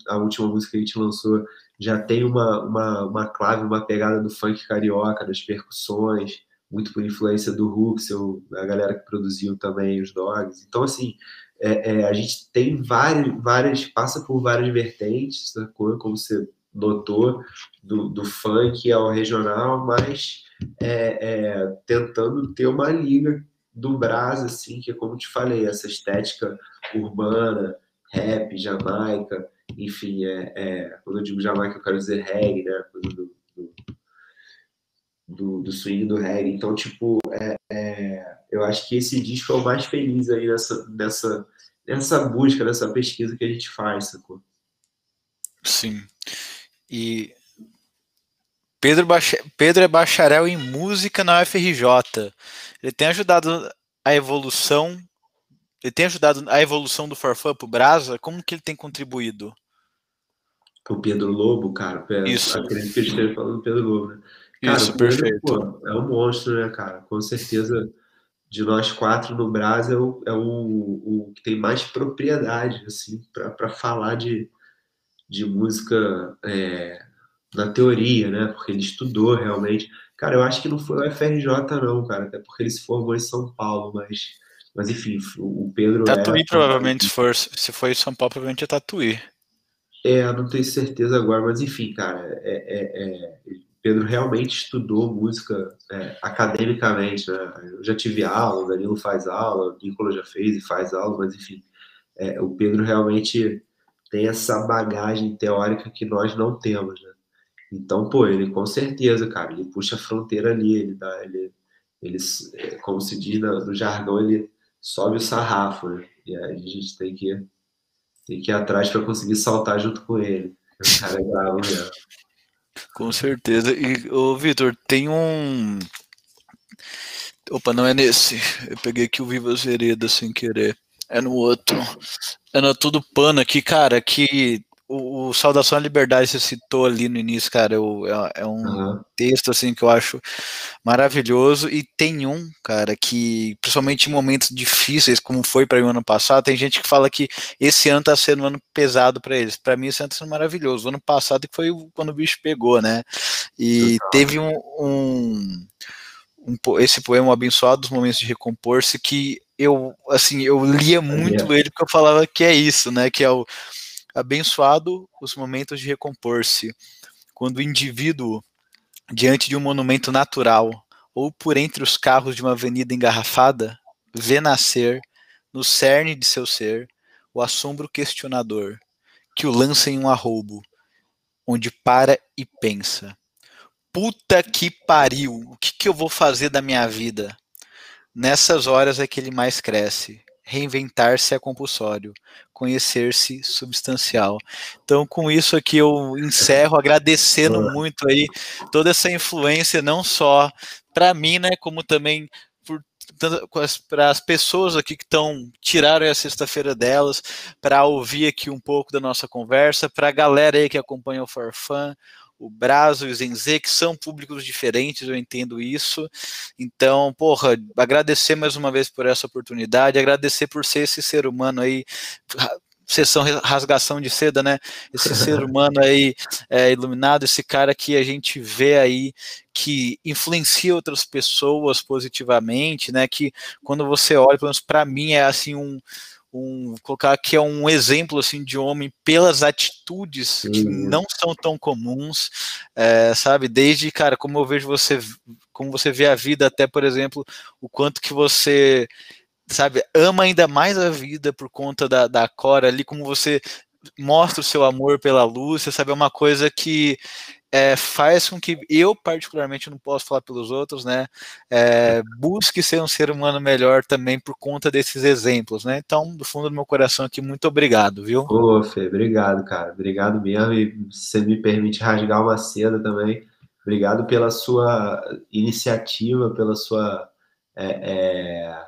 a última música que a gente lançou, já tem uma, uma, uma clave, uma pegada do funk carioca, das percussões, muito por influência do Huxel, a galera que produziu também os Dogs. Então, assim, é, é, a gente tem várias, várias, passa por várias vertentes, sacou? Como você notou, do, do funk ao regional, mas é, é, tentando ter uma liga do Brás, assim, que é como te falei, essa estética urbana, rap, jamaica, enfim, é, é, quando eu digo jamaica eu quero dizer reggae, né, do, do, do, do swing do reggae, então, tipo, é, é, eu acho que esse disco é o mais feliz aí nessa, nessa, nessa busca, nessa pesquisa que a gente faz, sacou? Sim, e Pedro, Pedro é bacharel em música na UFRJ. Ele tem ajudado a evolução. Ele tem ajudado a evolução do Forfã pro Brasa? Como que ele tem contribuído? O Pedro Lobo, cara. Isso. Acredito que esteja falando do Pedro Lobo, né? Cara, Isso, perfeito. Pô, é um monstro, né, cara? Com certeza de nós quatro no Brasil é o, é o, o que tem mais propriedade assim para falar de, de música é, na teoria, né? Porque ele estudou realmente. Cara, eu acho que não foi o FRJ, não, cara, até porque ele se formou em São Paulo, mas, mas enfim, o Pedro. Tatuí, é, provavelmente, se, for, se foi em São Paulo, provavelmente é Tatuí. É, não tenho certeza agora, mas enfim, cara, é, é, é Pedro realmente estudou música é, academicamente, né? Eu já tive aula, o Danilo faz aula, o Nicolas já fez e faz aula, mas enfim, é, o Pedro realmente tem essa bagagem teórica que nós não temos, né? Então, pô, ele com certeza, cara, ele puxa a fronteira ali, ele dá, ele, ele como se diz no, jargão, ele sobe o sarrafo, né? E aí a gente tem que, tem que ir atrás para conseguir saltar junto com ele. O cara é bravo mesmo. Com certeza. E, ô, Vitor, tem um. Opa, não é nesse. Eu peguei aqui o Vivas Veredas sem querer. É no outro. É no Tudo Pano aqui, cara, que o, o, Saudação à Liberdade você citou ali no início, cara, eu, é, é, um uhum. texto assim que eu acho maravilhoso e tem um, cara, que principalmente em momentos difíceis, como foi para mim ano passado, tem gente que fala que esse ano tá sendo um ano pesado para eles. Para mim esse ano tá sendo maravilhoso. O ano passado foi quando o bicho pegou, né? E uhum. teve um, um, um, esse poema abençoado dos momentos de recompor-se que eu assim, eu lia muito ele porque eu falava que é isso, né, que é o abençoado os momentos de recompor-se, quando o indivíduo, diante de um monumento natural, ou por entre os carros de uma avenida engarrafada, vê nascer, no cerne de seu ser, o assombro questionador, que o lança em um arroubo, onde para e pensa: puta que pariu, o que, que eu vou fazer da minha vida? Nessas horas é que ele mais cresce, reinventar-se é compulsório, conhecer-se substancial. Então, com isso aqui eu encerro agradecendo muito aí toda essa influência, não só para mim, né, como também para as pessoas aqui que estão tiraram a sexta-feira delas para ouvir aqui um pouco da nossa conversa, para a galera aí que acompanha o Farfan, o Brazo e o Zenze, que são públicos diferentes, eu entendo isso. Então, porra, agradecer mais uma vez por essa oportunidade, agradecer por ser esse ser humano aí, sessão rasgação de seda, né? Esse ser humano aí é, iluminado, esse cara que a gente vê aí que influencia outras pessoas positivamente, né? Que quando você olha, pelo menos para mim é assim um um colocar aqui é um exemplo assim de homem pelas atitudes que não são tão comuns, é, sabe? Desde cara, como eu vejo você, como você vê a vida, até por exemplo, o quanto que você sabe ama ainda mais a vida por conta da, da Cora ali, como você mostra o seu amor pela Lúcia, sabe? É uma coisa que é, faz com que eu, particularmente, não posso falar pelos outros, né? É, busque ser um ser humano melhor também por conta desses exemplos, né? Então, do fundo do meu coração aqui, muito obrigado, viu? Ô, Fê, obrigado, cara. Obrigado mesmo. E se me permite rasgar uma seda também, obrigado pela sua iniciativa, pela sua. É, é,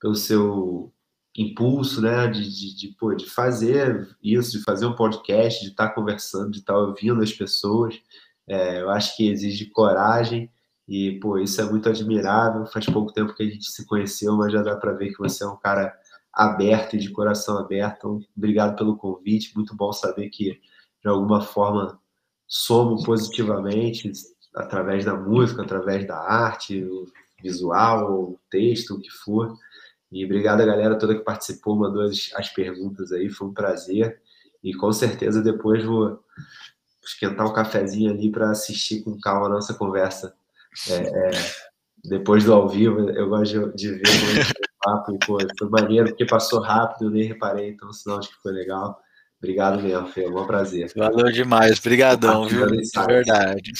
pelo seu impulso, né, de, de, de, pô, de fazer isso, de fazer um podcast, de estar tá conversando, de estar tá ouvindo as pessoas. É, eu acho que exige coragem e, pô, isso é muito admirável. Faz pouco tempo que a gente se conheceu, mas já dá para ver que você é um cara aberto e de coração aberto. Então, obrigado pelo convite. Muito bom saber que, de alguma forma, somo positivamente através da música, através da arte, visual, texto, o que for. E obrigado a galera toda que participou, mandou as, as perguntas aí, foi um prazer. E com certeza depois vou esquentar um cafezinho ali para assistir com calma a nossa conversa. É, é, depois do ao vivo, eu gosto de, de ver o papo e, pô, foi maneiro, porque passou rápido, eu nem reparei, então sinal de que foi legal. Obrigado mesmo, foi um prazer. Valeu demais, obrigadão, viu? De verdade.